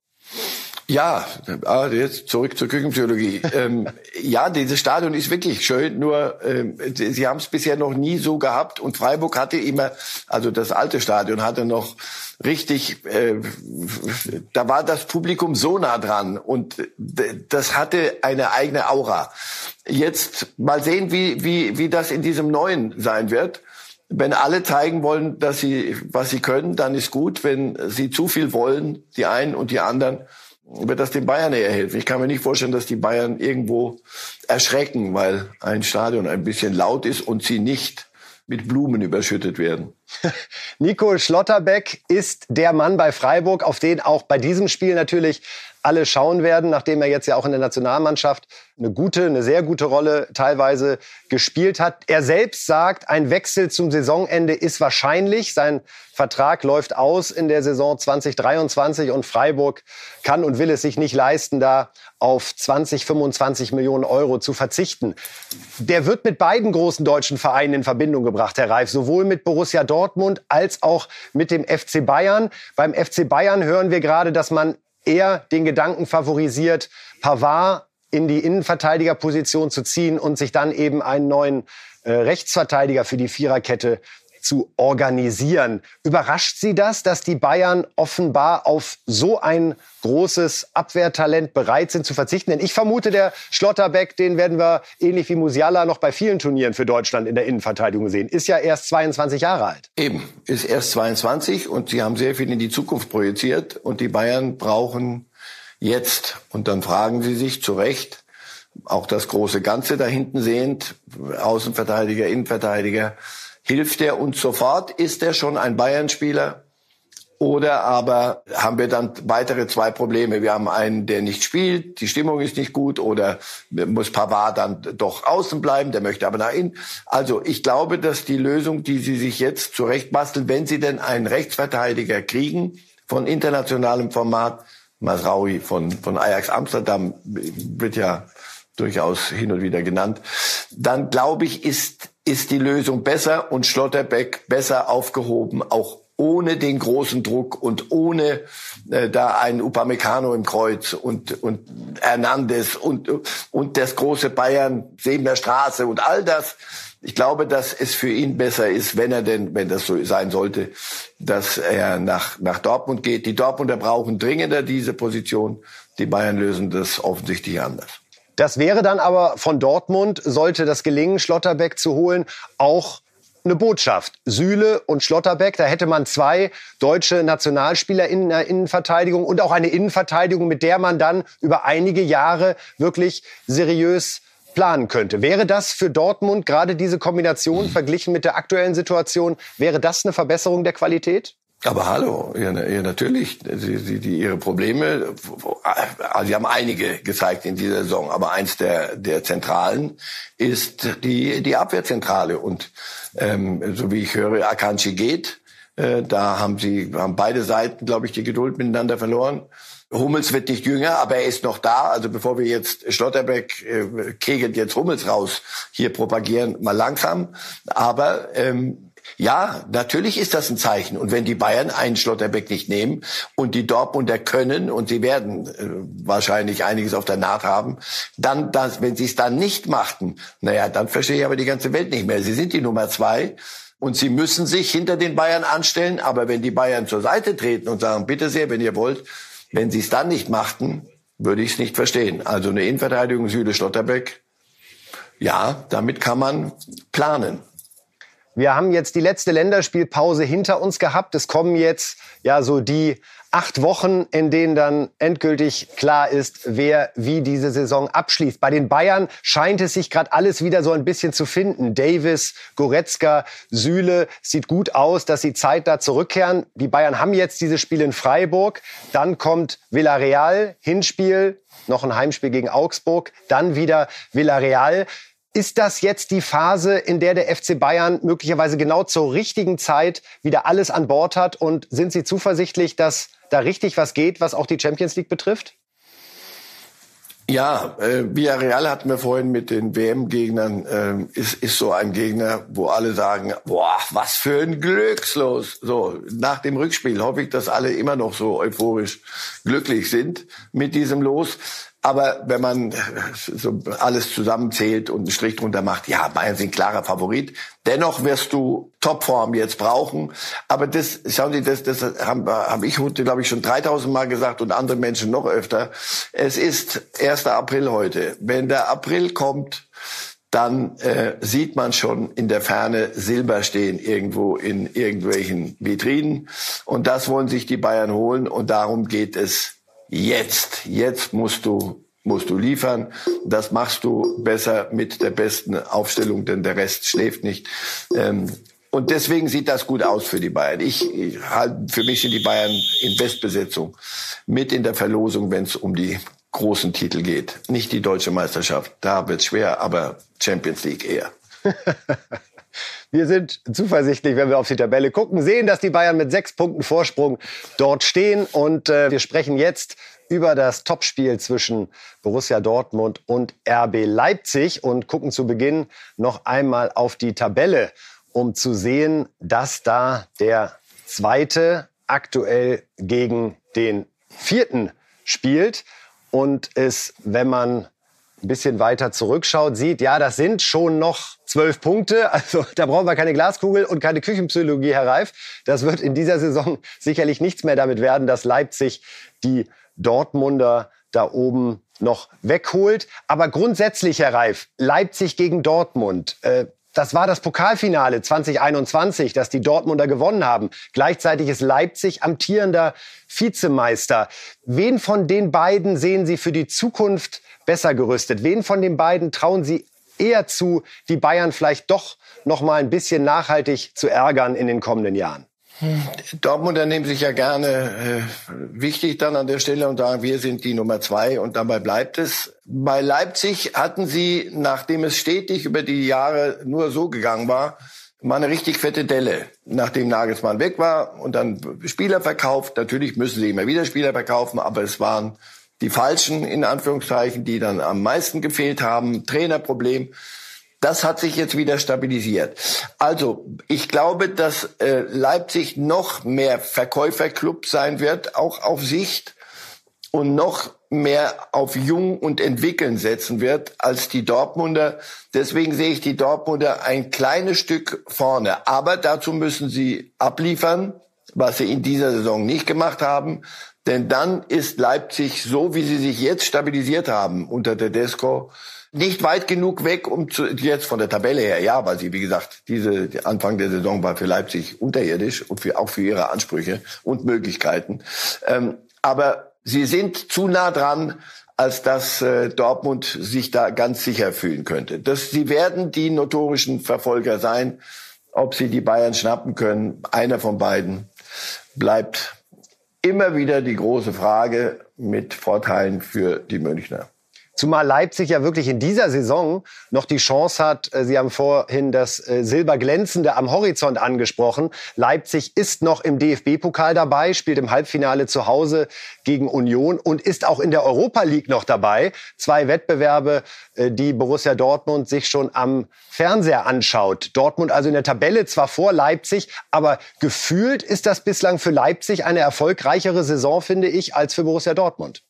Ja, ah, jetzt zurück zur Küchenpsychologie. ähm, ja, dieses Stadion ist wirklich schön, nur ähm, sie haben es bisher noch nie so gehabt und Freiburg hatte immer, also das alte Stadion hatte noch richtig, äh, da war das Publikum so nah dran und das hatte eine eigene Aura. Jetzt mal sehen, wie, wie, wie das in diesem neuen sein wird. Wenn alle zeigen wollen, dass sie, was sie können, dann ist gut. Wenn sie zu viel wollen, die einen und die anderen, wird das den Bayern eher helfen. Ich kann mir nicht vorstellen, dass die Bayern irgendwo erschrecken, weil ein Stadion ein bisschen laut ist und sie nicht mit Blumen überschüttet werden. Nico Schlotterbeck ist der Mann bei Freiburg, auf den auch bei diesem Spiel natürlich alle schauen werden, nachdem er jetzt ja auch in der Nationalmannschaft eine gute, eine sehr gute Rolle teilweise gespielt hat. Er selbst sagt, ein Wechsel zum Saisonende ist wahrscheinlich. Sein Vertrag läuft aus in der Saison 2023 und Freiburg kann und will es sich nicht leisten, da auf 20, 25 Millionen Euro zu verzichten. Der wird mit beiden großen deutschen Vereinen in Verbindung gebracht, Herr Reif, sowohl mit Borussia Dortmund als auch mit dem FC Bayern. Beim FC Bayern hören wir gerade, dass man eher den Gedanken favorisiert, Pavard in die Innenverteidigerposition zu ziehen und sich dann eben einen neuen äh, Rechtsverteidiger für die Viererkette zu organisieren. Überrascht Sie das, dass die Bayern offenbar auf so ein großes Abwehrtalent bereit sind zu verzichten? Denn ich vermute, der Schlotterbeck, den werden wir ähnlich wie Musiala noch bei vielen Turnieren für Deutschland in der Innenverteidigung sehen. Ist ja erst 22 Jahre alt. Eben, ist erst 22 und sie haben sehr viel in die Zukunft projiziert und die Bayern brauchen jetzt. Und dann fragen sie sich zu Recht, auch das große Ganze da hinten sehend, Außenverteidiger, Innenverteidiger, Hilft er uns sofort? Ist er schon ein Bayern-Spieler? Oder aber haben wir dann weitere zwei Probleme. Wir haben einen, der nicht spielt, die Stimmung ist nicht gut oder muss Pavard dann doch außen bleiben, der möchte aber nach innen. Also ich glaube, dass die Lösung, die Sie sich jetzt zurechtbasteln, wenn Sie denn einen Rechtsverteidiger kriegen von internationalem Format, Masraui von, von Ajax Amsterdam wird ja durchaus hin und wieder genannt, dann glaube ich, ist ist die Lösung besser und Schlotterbeck besser aufgehoben, auch ohne den großen Druck und ohne äh, da einen Upamecano im Kreuz und und Hernandez und und das große Bayern Sebener Straße und all das. Ich glaube, dass es für ihn besser ist, wenn er denn, wenn das so sein sollte, dass er nach nach Dortmund geht. Die Dortmunder brauchen dringender diese Position. Die Bayern lösen das offensichtlich anders. Das wäre dann aber von Dortmund, sollte das gelingen, Schlotterbeck zu holen, auch eine Botschaft. Süle und Schlotterbeck, da hätte man zwei deutsche Nationalspieler in der Innenverteidigung und auch eine Innenverteidigung, mit der man dann über einige Jahre wirklich seriös planen könnte. Wäre das für Dortmund, gerade diese Kombination verglichen mit der aktuellen Situation, wäre das eine Verbesserung der Qualität? Aber hallo, ja, ja natürlich. Sie, die, ihre Probleme, also sie haben einige gezeigt in dieser Saison, aber eins der, der zentralen ist die, die Abwehrzentrale. Und ähm, so wie ich höre, Akanji geht. Äh, da haben sie haben beide Seiten, glaube ich, die Geduld miteinander verloren. Hummels wird nicht jünger, aber er ist noch da. Also bevor wir jetzt Schlotterbeck äh, kegelt jetzt Hummels raus hier propagieren, mal langsam. Aber ähm, ja, natürlich ist das ein Zeichen. Und wenn die Bayern einen Schlotterbeck nicht nehmen und die Dortmunder können, und sie werden äh, wahrscheinlich einiges auf der Naht haben, dann, das, wenn sie es dann nicht machten, naja, dann verstehe ich aber die ganze Welt nicht mehr. Sie sind die Nummer zwei. Und sie müssen sich hinter den Bayern anstellen. Aber wenn die Bayern zur Seite treten und sagen, bitte sehr, wenn ihr wollt, wenn sie es dann nicht machten, würde ich es nicht verstehen. Also eine Innenverteidigung Süle Schlotterbeck, ja, damit kann man planen. Wir haben jetzt die letzte Länderspielpause hinter uns gehabt. Es kommen jetzt ja so die acht Wochen, in denen dann endgültig klar ist, wer wie diese Saison abschließt. Bei den Bayern scheint es sich gerade alles wieder so ein bisschen zu finden. Davis, Goretzka, Süle, sieht gut aus, dass sie Zeit da zurückkehren. Die Bayern haben jetzt dieses Spiel in Freiburg. Dann kommt Villarreal, Hinspiel, noch ein Heimspiel gegen Augsburg, dann wieder Villarreal. Ist das jetzt die Phase, in der der FC Bayern möglicherweise genau zur richtigen Zeit wieder alles an Bord hat? Und sind Sie zuversichtlich, dass da richtig was geht, was auch die Champions League betrifft? Ja, äh, Villarreal hatten wir vorhin mit den WM-Gegnern, äh, ist, ist so ein Gegner, wo alle sagen, boah, was für ein Glückslos. So, nach dem Rückspiel hoffe ich, dass alle immer noch so euphorisch glücklich sind mit diesem Los. Aber wenn man so alles zusammenzählt und einen Strich drunter macht, ja, Bayern sind klarer Favorit. Dennoch wirst du Topform jetzt brauchen. Aber das, schauen Sie, das, das habe hab ich heute, glaube ich, schon 3000 Mal gesagt und andere Menschen noch öfter. Es ist 1. April heute. Wenn der April kommt, dann äh, sieht man schon in der Ferne Silber stehen irgendwo in irgendwelchen Vitrinen. Und das wollen sich die Bayern holen. Und darum geht es jetzt, jetzt musst du musst du liefern. Das machst du besser mit der besten Aufstellung, denn der Rest schläft nicht. Ähm, Und deswegen sieht das gut aus für die Bayern. Ich, ich für mich sind die Bayern in Bestbesetzung mit in der Verlosung, wenn es um die großen Titel geht. Nicht die deutsche Meisterschaft, da wird's schwer, aber Champions League eher. Wir sind zuversichtlich, wenn wir auf die Tabelle gucken, sehen, dass die Bayern mit sechs Punkten Vorsprung dort stehen. Und äh, wir sprechen jetzt über das Topspiel zwischen Borussia Dortmund und RB Leipzig und gucken zu Beginn noch einmal auf die Tabelle, um zu sehen, dass da der zweite aktuell gegen den vierten spielt und es, wenn man ein bisschen weiter zurückschaut, sieht, ja, das sind schon noch zwölf Punkte. Also da brauchen wir keine Glaskugel und keine Küchenpsychologie, Herr Reif. Das wird in dieser Saison sicherlich nichts mehr damit werden, dass Leipzig die Dortmunder da oben noch wegholt. Aber grundsätzlich, Herr Reif, Leipzig gegen Dortmund. Äh, das war das Pokalfinale 2021, das die Dortmunder gewonnen haben. Gleichzeitig ist Leipzig amtierender Vizemeister. Wen von den beiden sehen Sie für die Zukunft besser gerüstet? Wen von den beiden trauen Sie eher zu, die Bayern vielleicht doch noch mal ein bisschen nachhaltig zu ärgern in den kommenden Jahren? Dortmunder nehmen sich ja gerne äh, wichtig dann an der Stelle und sagen, wir sind die Nummer zwei und dabei bleibt es. Bei Leipzig hatten sie, nachdem es stetig über die Jahre nur so gegangen war, mal eine richtig fette Delle, nachdem Nagelsmann weg war und dann Spieler verkauft. Natürlich müssen sie immer wieder Spieler verkaufen, aber es waren die falschen, in Anführungszeichen, die dann am meisten gefehlt haben. Trainerproblem. Das hat sich jetzt wieder stabilisiert. Also ich glaube, dass äh, Leipzig noch mehr Verkäuferclub sein wird, auch auf Sicht und noch mehr auf Jung und Entwickeln setzen wird als die Dortmunder. Deswegen sehe ich die Dortmunder ein kleines Stück vorne. Aber dazu müssen sie abliefern, was sie in dieser Saison nicht gemacht haben. Denn dann ist Leipzig so, wie sie sich jetzt stabilisiert haben unter Tedesco, nicht weit genug weg, um zu, jetzt von der Tabelle her, ja, weil sie, wie gesagt, diese Anfang der Saison war für Leipzig unterirdisch und für, auch für ihre Ansprüche und Möglichkeiten. Ähm, aber sie sind zu nah dran, als dass äh, Dortmund sich da ganz sicher fühlen könnte. Das, sie werden die notorischen Verfolger sein. Ob sie die Bayern schnappen können, einer von beiden, bleibt immer wieder die große Frage mit Vorteilen für die Münchner. Zumal Leipzig ja wirklich in dieser Saison noch die Chance hat, äh, Sie haben vorhin das äh, Silberglänzende am Horizont angesprochen. Leipzig ist noch im DFB-Pokal dabei, spielt im Halbfinale zu Hause gegen Union und ist auch in der Europa League noch dabei. Zwei Wettbewerbe, äh, die Borussia Dortmund sich schon am Fernseher anschaut. Dortmund also in der Tabelle zwar vor Leipzig, aber gefühlt ist das bislang für Leipzig eine erfolgreichere Saison, finde ich, als für Borussia Dortmund.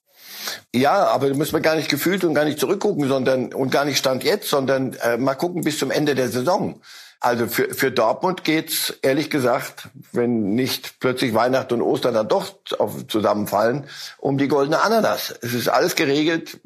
Ja, aber da müssen wir gar nicht gefühlt und gar nicht zurückgucken, sondern und gar nicht Stand jetzt, sondern äh, mal gucken bis zum Ende der Saison. Also für, für Dortmund geht's ehrlich gesagt, wenn nicht plötzlich Weihnachten und Ostern dann doch auf, zusammenfallen, um die goldene Ananas. Es ist alles geregelt.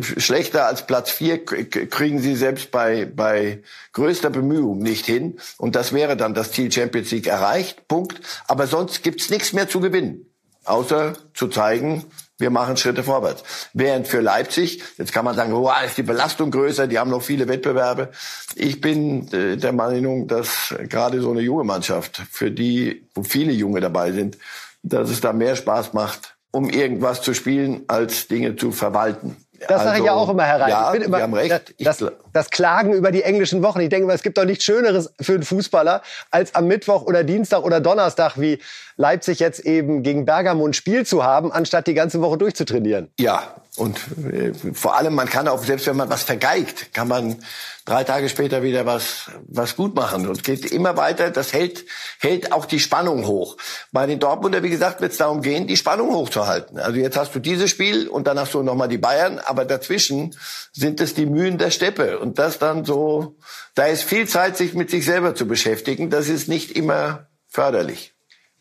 Schlechter als Platz vier kriegen sie selbst bei, bei größter Bemühung nicht hin. Und das wäre dann das Ziel Champions League erreicht. Punkt. Aber sonst gibt's nichts mehr zu gewinnen. Außer zu zeigen, wir machen Schritte vorwärts. Während für Leipzig, jetzt kann man sagen, wow, ist die Belastung größer, die haben noch viele Wettbewerbe. Ich bin äh, der Meinung, dass gerade so eine junge Mannschaft, für die, wo viele Junge dabei sind, dass es da mehr Spaß macht, um irgendwas zu spielen, als Dinge zu verwalten. Das sage ich ja also, auch immer, Herr Reif. Ja, ich immer, Sie haben recht. Das, das, Klagen über die englischen Wochen. Ich denke mal, es gibt doch nichts Schöneres für einen Fußballer, als am Mittwoch oder Dienstag oder Donnerstag, wie Leipzig jetzt eben gegen Bergamo ein Spiel zu haben, anstatt die ganze Woche durchzutrainieren. Ja, und äh, vor allem, man kann auch, selbst wenn man was vergeigt, kann man drei Tage später wieder was, was gut machen und geht immer weiter. Das hält, hält auch die Spannung hoch. Bei den Dortmunder, wie gesagt, wird es darum gehen, die Spannung hochzuhalten. Also jetzt hast du dieses Spiel und dann hast du nochmal die Bayern, aber dazwischen sind es die Mühen der Steppe und das dann so, da ist viel Zeit, sich mit sich selber zu beschäftigen. Das ist nicht immer förderlich.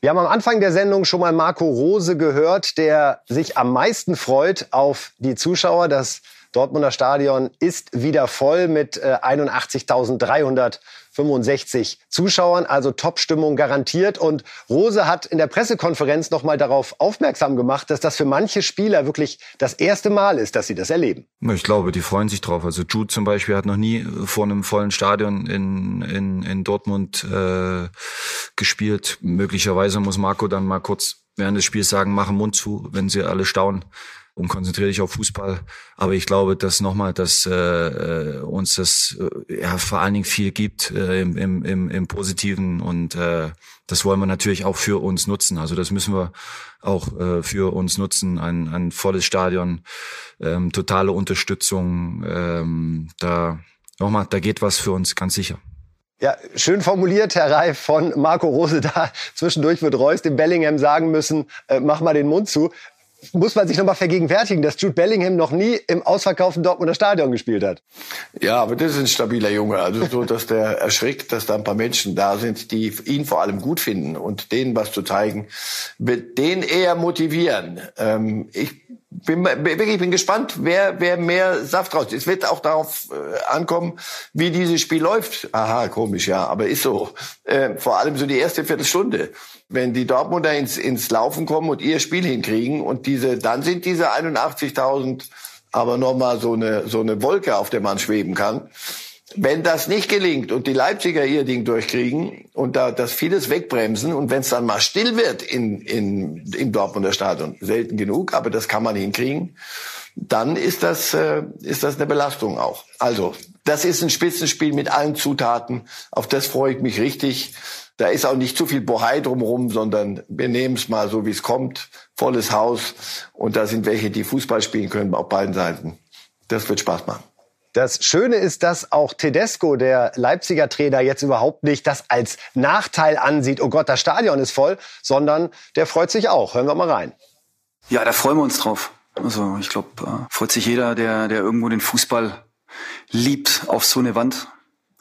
Wir haben am Anfang der Sendung schon mal Marco Rose gehört, der sich am meisten freut auf die Zuschauer. Das Dortmunder Stadion ist wieder voll mit äh, 81.300 65 Zuschauern, also Top-Stimmung garantiert. Und Rose hat in der Pressekonferenz nochmal darauf aufmerksam gemacht, dass das für manche Spieler wirklich das erste Mal ist, dass sie das erleben. Ich glaube, die freuen sich drauf. Also Jude zum Beispiel hat noch nie vor einem vollen Stadion in, in, in Dortmund äh, gespielt. Möglicherweise muss Marco dann mal kurz während des Spiels sagen, mach den Mund zu, wenn sie alle staunen und konzentriere dich auf Fußball. Aber ich glaube, dass nochmal, dass äh, äh, uns das äh, ja vor allen Dingen viel gibt äh, im, im, im Positiven und äh, das wollen wir natürlich auch für uns nutzen. Also das müssen wir auch äh, für uns nutzen. Ein, ein volles Stadion, ähm, totale Unterstützung. Ähm, da nochmal, da geht was für uns ganz sicher. Ja, schön formuliert, Herr Reif, von Marco Rose da. Zwischendurch wird Reus dem Bellingham sagen müssen, äh, mach mal den Mund zu muss man sich noch mal vergegenwärtigen, dass Jude Bellingham noch nie im ausverkauften Dortmunder Stadion gespielt hat. Ja, aber das ist ein stabiler Junge. Also so, dass der erschrickt, dass da ein paar Menschen da sind, die ihn vor allem gut finden und denen was zu zeigen, den eher motivieren. Ähm, ich bin wirklich bin gespannt, wer wer mehr Saft raus. Es wird auch darauf äh, ankommen, wie dieses Spiel läuft. Aha, komisch, ja, aber ist so. Äh, vor allem so die erste Viertelstunde wenn die Dortmunder ins, ins Laufen kommen und ihr Spiel hinkriegen und diese, dann sind diese 81.000 aber nochmal so eine, so eine Wolke, auf der man schweben kann. Wenn das nicht gelingt und die Leipziger ihr Ding durchkriegen und da das vieles wegbremsen und wenn es dann mal still wird in, in, im Dortmunder Stadion, selten genug, aber das kann man hinkriegen, dann ist das, äh, ist das eine Belastung auch. Also, das ist ein Spitzenspiel mit allen Zutaten. Auf das freue ich mich richtig. Da ist auch nicht zu viel Bohai drumherum, sondern wir nehmen es mal so, wie es kommt. Volles Haus. Und da sind welche, die Fußball spielen können auf beiden Seiten. Das wird Spaß machen. Das Schöne ist, dass auch Tedesco, der Leipziger Trainer, jetzt überhaupt nicht das als Nachteil ansieht, oh Gott, das Stadion ist voll, sondern der freut sich auch. Hören wir mal rein. Ja, da freuen wir uns drauf. Also ich glaube, äh, freut sich jeder, der, der irgendwo den Fußball liebt, auf so eine Wand.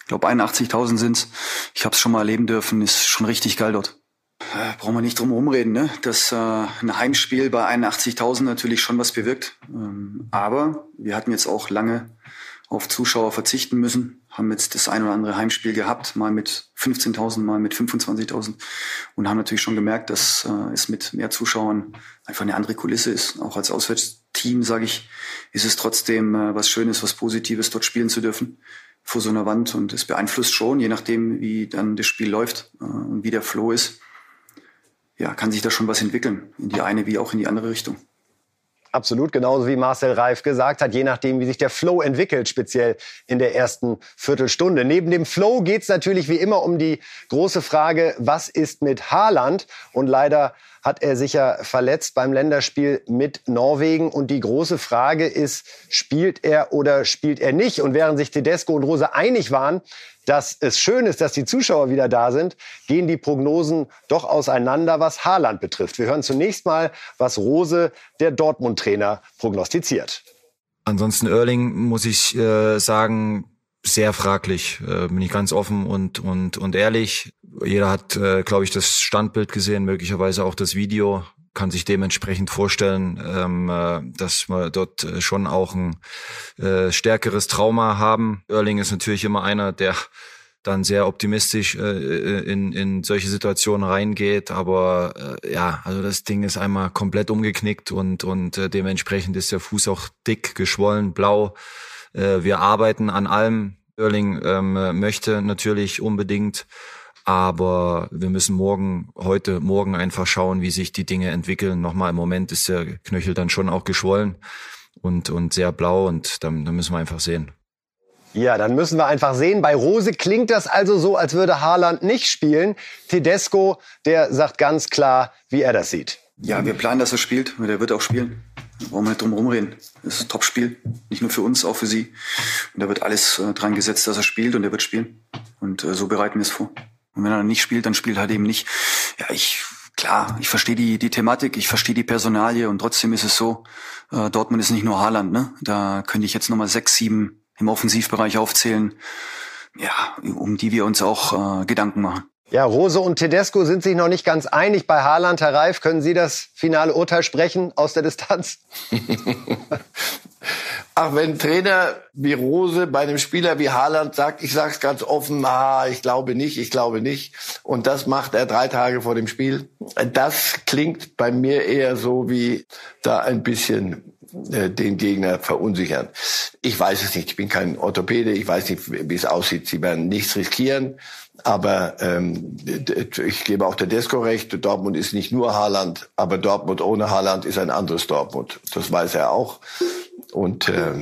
Ich glaube 81.000 sind's. Ich habe es schon mal erleben dürfen. Ist schon richtig geil dort. Äh, brauchen wir nicht drum rumreden, ne? dass äh, ein Heimspiel bei 81.000 natürlich schon was bewirkt. Ähm, aber wir hatten jetzt auch lange auf Zuschauer verzichten müssen, haben jetzt das ein oder andere Heimspiel gehabt, mal mit 15.000, mal mit 25.000 und haben natürlich schon gemerkt, dass äh, es mit mehr Zuschauern einfach eine andere Kulisse ist. Auch als Auswärtsteam, sage ich, ist es trotzdem äh, was Schönes, was Positives, dort spielen zu dürfen vor so einer Wand und es beeinflusst schon, je nachdem, wie dann das Spiel läuft äh, und wie der Flow ist. Ja, kann sich da schon was entwickeln, in die eine wie auch in die andere Richtung. Absolut, genauso wie Marcel Reif gesagt hat, je nachdem, wie sich der Flow entwickelt, speziell in der ersten Viertelstunde. Neben dem Flow geht es natürlich wie immer um die große Frage, was ist mit Haaland? Und leider hat er sich ja verletzt beim Länderspiel mit Norwegen. Und die große Frage ist, spielt er oder spielt er nicht? Und während sich Tedesco und Rose einig waren, dass es schön ist, dass die Zuschauer wieder da sind, gehen die Prognosen doch auseinander, was Haaland betrifft. Wir hören zunächst mal, was Rose, der Dortmund-Trainer, prognostiziert. Ansonsten Erling muss ich äh, sagen, sehr fraglich, äh, bin ich ganz offen und und und ehrlich. Jeder hat, äh, glaube ich, das Standbild gesehen, möglicherweise auch das Video, kann sich dementsprechend vorstellen, ähm, äh, dass wir dort äh, schon auch ein äh, stärkeres Trauma haben. Erling ist natürlich immer einer, der dann sehr optimistisch äh, äh, in, in solche Situationen reingeht. Aber äh, ja, also das Ding ist einmal komplett umgeknickt und, und äh, dementsprechend ist der Fuß auch dick, geschwollen, blau. Äh, wir arbeiten an allem. Erling ähm, möchte natürlich unbedingt, aber wir müssen morgen, heute, morgen einfach schauen, wie sich die Dinge entwickeln. Nochmal im Moment ist der Knöchel dann schon auch geschwollen und, und sehr blau und dann, dann müssen wir einfach sehen. Ja, dann müssen wir einfach sehen. Bei Rose klingt das also so, als würde Haaland nicht spielen. Tedesco, der sagt ganz klar, wie er das sieht. Ja, wir planen, dass er spielt. und er wird auch spielen. Wollen wir nicht drum rumreden. Das ist ein Top-Spiel. Nicht nur für uns, auch für sie. Und da wird alles äh, dran gesetzt, dass er spielt und er wird spielen. Und äh, so bereiten wir es vor. Und wenn er nicht spielt, dann spielt er halt eben nicht. Ja, ich, klar, ich verstehe die, die Thematik, ich verstehe die Personalie und trotzdem ist es so, äh, Dortmund ist nicht nur Haaland, ne? Da könnte ich jetzt nochmal sechs, sieben im Offensivbereich aufzählen, ja, um die wir uns auch äh, Gedanken machen. Ja, Rose und Tedesco sind sich noch nicht ganz einig bei Haaland. Herr Reif, können Sie das finale Urteil sprechen aus der Distanz? Ach, wenn Trainer wie Rose bei einem Spieler wie Haaland sagt, ich sag's ganz offen, ah, ich glaube nicht, ich glaube nicht. Und das macht er drei Tage vor dem Spiel. Das klingt bei mir eher so wie da ein bisschen äh, den Gegner verunsichern. Ich weiß es nicht, ich bin kein Orthopäde, ich weiß nicht, wie es aussieht. Sie werden nichts riskieren. Aber ähm, ich gebe auch der Desco recht, Dortmund ist nicht nur Haaland, aber Dortmund ohne Haaland ist ein anderes Dortmund. Das weiß er auch. Und äh,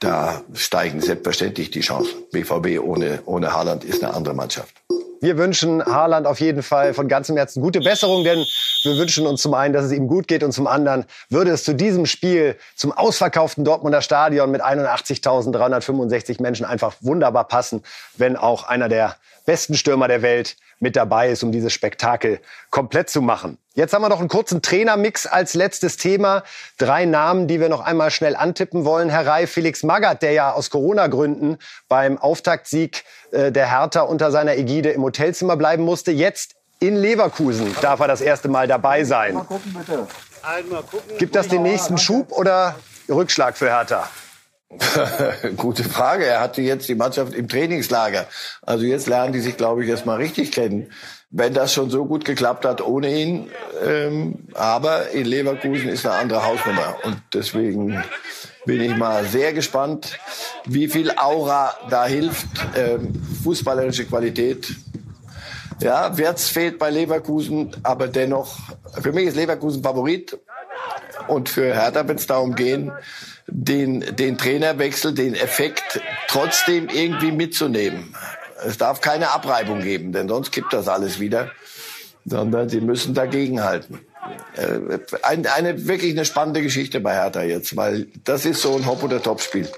da steigen selbstverständlich die Chancen. BVB ohne, ohne Haaland ist eine andere Mannschaft. Wir wünschen Haaland auf jeden Fall von ganzem Herzen gute Besserung, denn wir wünschen uns zum einen, dass es ihm gut geht und zum anderen würde es zu diesem Spiel, zum ausverkauften Dortmunder Stadion mit 81.365 Menschen einfach wunderbar passen, wenn auch einer der besten Stürmer der Welt mit dabei ist, um dieses Spektakel komplett zu machen. Jetzt haben wir noch einen kurzen Trainermix als letztes Thema. Drei Namen, die wir noch einmal schnell antippen wollen. Herr Reif, Felix Magath, der ja aus Corona-Gründen beim Auftaktsieg äh, der Hertha unter seiner Ägide im Hotelzimmer bleiben musste. Jetzt in Leverkusen darf er das erste Mal dabei sein. Mal gucken, bitte. Gibt das den nächsten Schub oder Rückschlag für Hertha? Gute Frage. Er hatte jetzt die Mannschaft im Trainingslager. Also jetzt lernen die sich, glaube ich, erst mal richtig kennen. Wenn das schon so gut geklappt hat ohne ihn. Ähm, aber in Leverkusen ist eine andere Hausnummer. Und deswegen bin ich mal sehr gespannt, wie viel Aura da hilft. Ähm, fußballerische Qualität. Ja, Werts fehlt bei Leverkusen, aber dennoch, für mich ist Leverkusen Favorit. Und für Hertha wird es darum gehen, den, den Trainerwechsel, den Effekt trotzdem irgendwie mitzunehmen. Es darf keine Abreibung geben, denn sonst kippt das alles wieder, sondern sie müssen dagegenhalten. Äh, eine, eine wirklich eine spannende Geschichte bei Hertha jetzt, weil das ist so ein Hop- oder Top-Spiel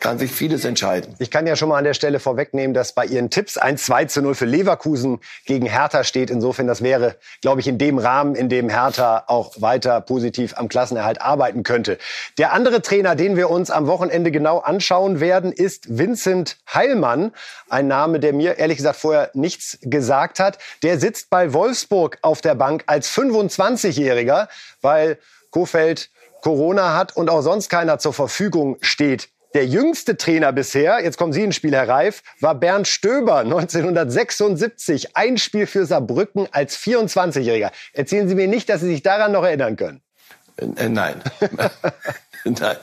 kann sich vieles entscheiden. Ich kann ja schon mal an der Stelle vorwegnehmen, dass bei Ihren Tipps ein 2 zu 0 für Leverkusen gegen Hertha steht. Insofern, das wäre, glaube ich, in dem Rahmen, in dem Hertha auch weiter positiv am Klassenerhalt arbeiten könnte. Der andere Trainer, den wir uns am Wochenende genau anschauen werden, ist Vincent Heilmann. Ein Name, der mir ehrlich gesagt vorher nichts gesagt hat. Der sitzt bei Wolfsburg auf der Bank als 25-Jähriger, weil Kofeld Corona hat und auch sonst keiner zur Verfügung steht. Der jüngste Trainer bisher, jetzt kommen Sie ins Spiel, Herr Reif, war Bernd Stöber 1976. Ein Spiel für Saarbrücken als 24-Jähriger. Erzählen Sie mir nicht, dass Sie sich daran noch erinnern können. Äh, nein. nein.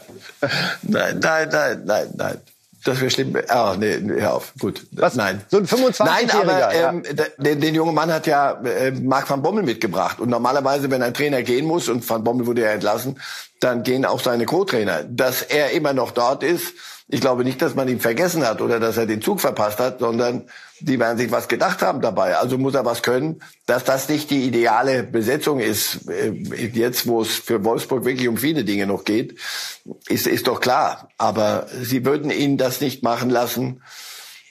Nein, nein, nein, nein, nein. Das wäre schlimm. Ah, nee, hör auf. Gut. Was? Nein. So ein 25-Jähriger. Nein, aber ähm, den, den jungen Mann hat ja äh, Marc van Bommel mitgebracht. Und normalerweise, wenn ein Trainer gehen muss, und van Bommel wurde ja entlassen, dann gehen auch seine Co-Trainer. Dass er immer noch dort ist, ich glaube nicht, dass man ihn vergessen hat oder dass er den Zug verpasst hat, sondern die werden sich was gedacht haben dabei. Also muss er was können. Dass das nicht die ideale Besetzung ist, äh, jetzt wo es für Wolfsburg wirklich um viele Dinge noch geht, ist, ist doch klar. Aber sie würden ihn das nicht machen lassen,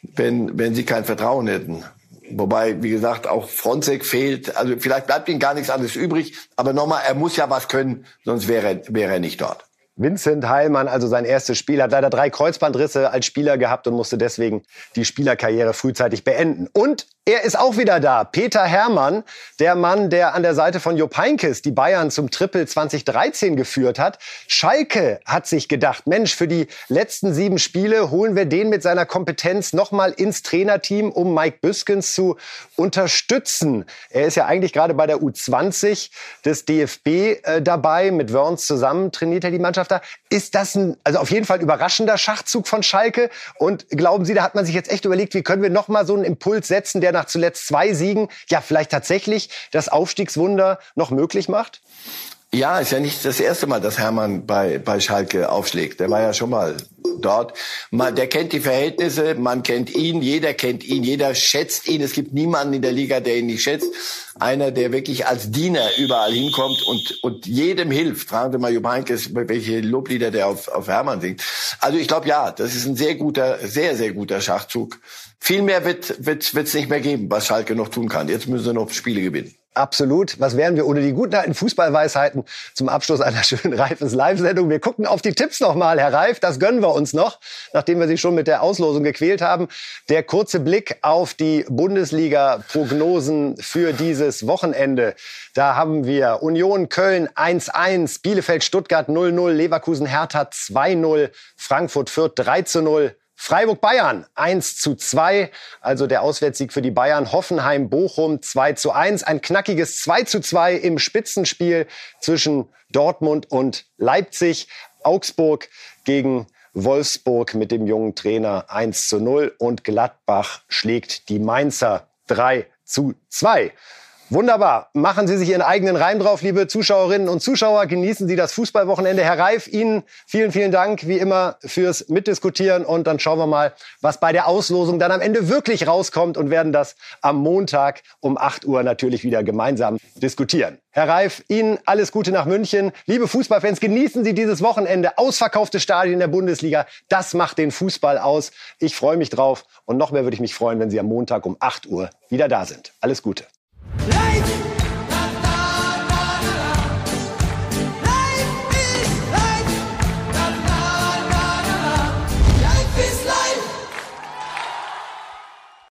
wenn, wenn sie kein Vertrauen hätten. Wobei, wie gesagt, auch Fronzek fehlt. Also vielleicht bleibt ihm gar nichts anderes übrig. Aber nochmal, er muss ja was können, sonst wäre, wäre er nicht dort. Vincent Heilmann, also sein erstes Spiel, hat leider drei Kreuzbandrisse als Spieler gehabt und musste deswegen die Spielerkarriere frühzeitig beenden. Und er ist auch wieder da. Peter Hermann, der Mann, der an der Seite von Jupp Heynckes die Bayern zum Triple 2013 geführt hat. Schalke hat sich gedacht, Mensch, für die letzten sieben Spiele holen wir den mit seiner Kompetenz nochmal ins Trainerteam, um Mike Büskens zu unterstützen. Er ist ja eigentlich gerade bei der U20 des DFB äh, dabei. Mit Wörns zusammen trainiert er die Mannschaft da. Ist das ein, also auf jeden Fall überraschender Schachzug von Schalke? Und glauben Sie, da hat man sich jetzt echt überlegt, wie können wir nochmal so einen Impuls setzen, der nach zuletzt zwei Siegen ja vielleicht tatsächlich das Aufstiegswunder noch möglich macht? Ja, ist ja nicht das erste Mal, dass Hermann bei, bei Schalke aufschlägt. Der war ja schon mal dort. Man, der kennt die Verhältnisse, man kennt ihn, jeder kennt ihn, jeder schätzt ihn. Es gibt niemanden in der Liga, der ihn nicht schätzt. Einer, der wirklich als Diener überall hinkommt und, und jedem hilft. Fragen Sie mal Jupp Heynckes, welche Loblieder der auf, auf Hermann singt. Also ich glaube, ja, das ist ein sehr guter, sehr, sehr guter Schachzug. Viel mehr wird es wird, nicht mehr geben, was Schalke noch tun kann. Jetzt müssen sie noch Spiele gewinnen. Absolut. Was wären wir ohne die guten alten Fußballweisheiten zum Abschluss einer schönen Reifes Live-Sendung? Wir gucken auf die Tipps nochmal, Herr Reif. Das gönnen wir uns noch, nachdem wir Sie schon mit der Auslosung gequält haben. Der kurze Blick auf die Bundesliga-Prognosen für dieses Wochenende. Da haben wir Union Köln 1-1, Bielefeld Stuttgart 0-0, Leverkusen Hertha 2-0, Frankfurt Fürth 3-0, Freiburg-Bayern 1 zu 2, also der Auswärtssieg für die Bayern. Hoffenheim-Bochum 2 zu 1. Ein knackiges 2 zu 2 im Spitzenspiel zwischen Dortmund und Leipzig. Augsburg gegen Wolfsburg mit dem jungen Trainer 1 zu 0 und Gladbach schlägt die Mainzer 3 zu 2. Wunderbar. Machen Sie sich Ihren eigenen Reim drauf, liebe Zuschauerinnen und Zuschauer. Genießen Sie das Fußballwochenende. Herr Reif, Ihnen vielen, vielen Dank, wie immer, fürs Mitdiskutieren. Und dann schauen wir mal, was bei der Auslosung dann am Ende wirklich rauskommt und werden das am Montag um 8 Uhr natürlich wieder gemeinsam diskutieren. Herr Reif, Ihnen alles Gute nach München. Liebe Fußballfans, genießen Sie dieses Wochenende. Ausverkaufte Stadien der Bundesliga. Das macht den Fußball aus. Ich freue mich drauf. Und noch mehr würde ich mich freuen, wenn Sie am Montag um 8 Uhr wieder da sind. Alles Gute. Life.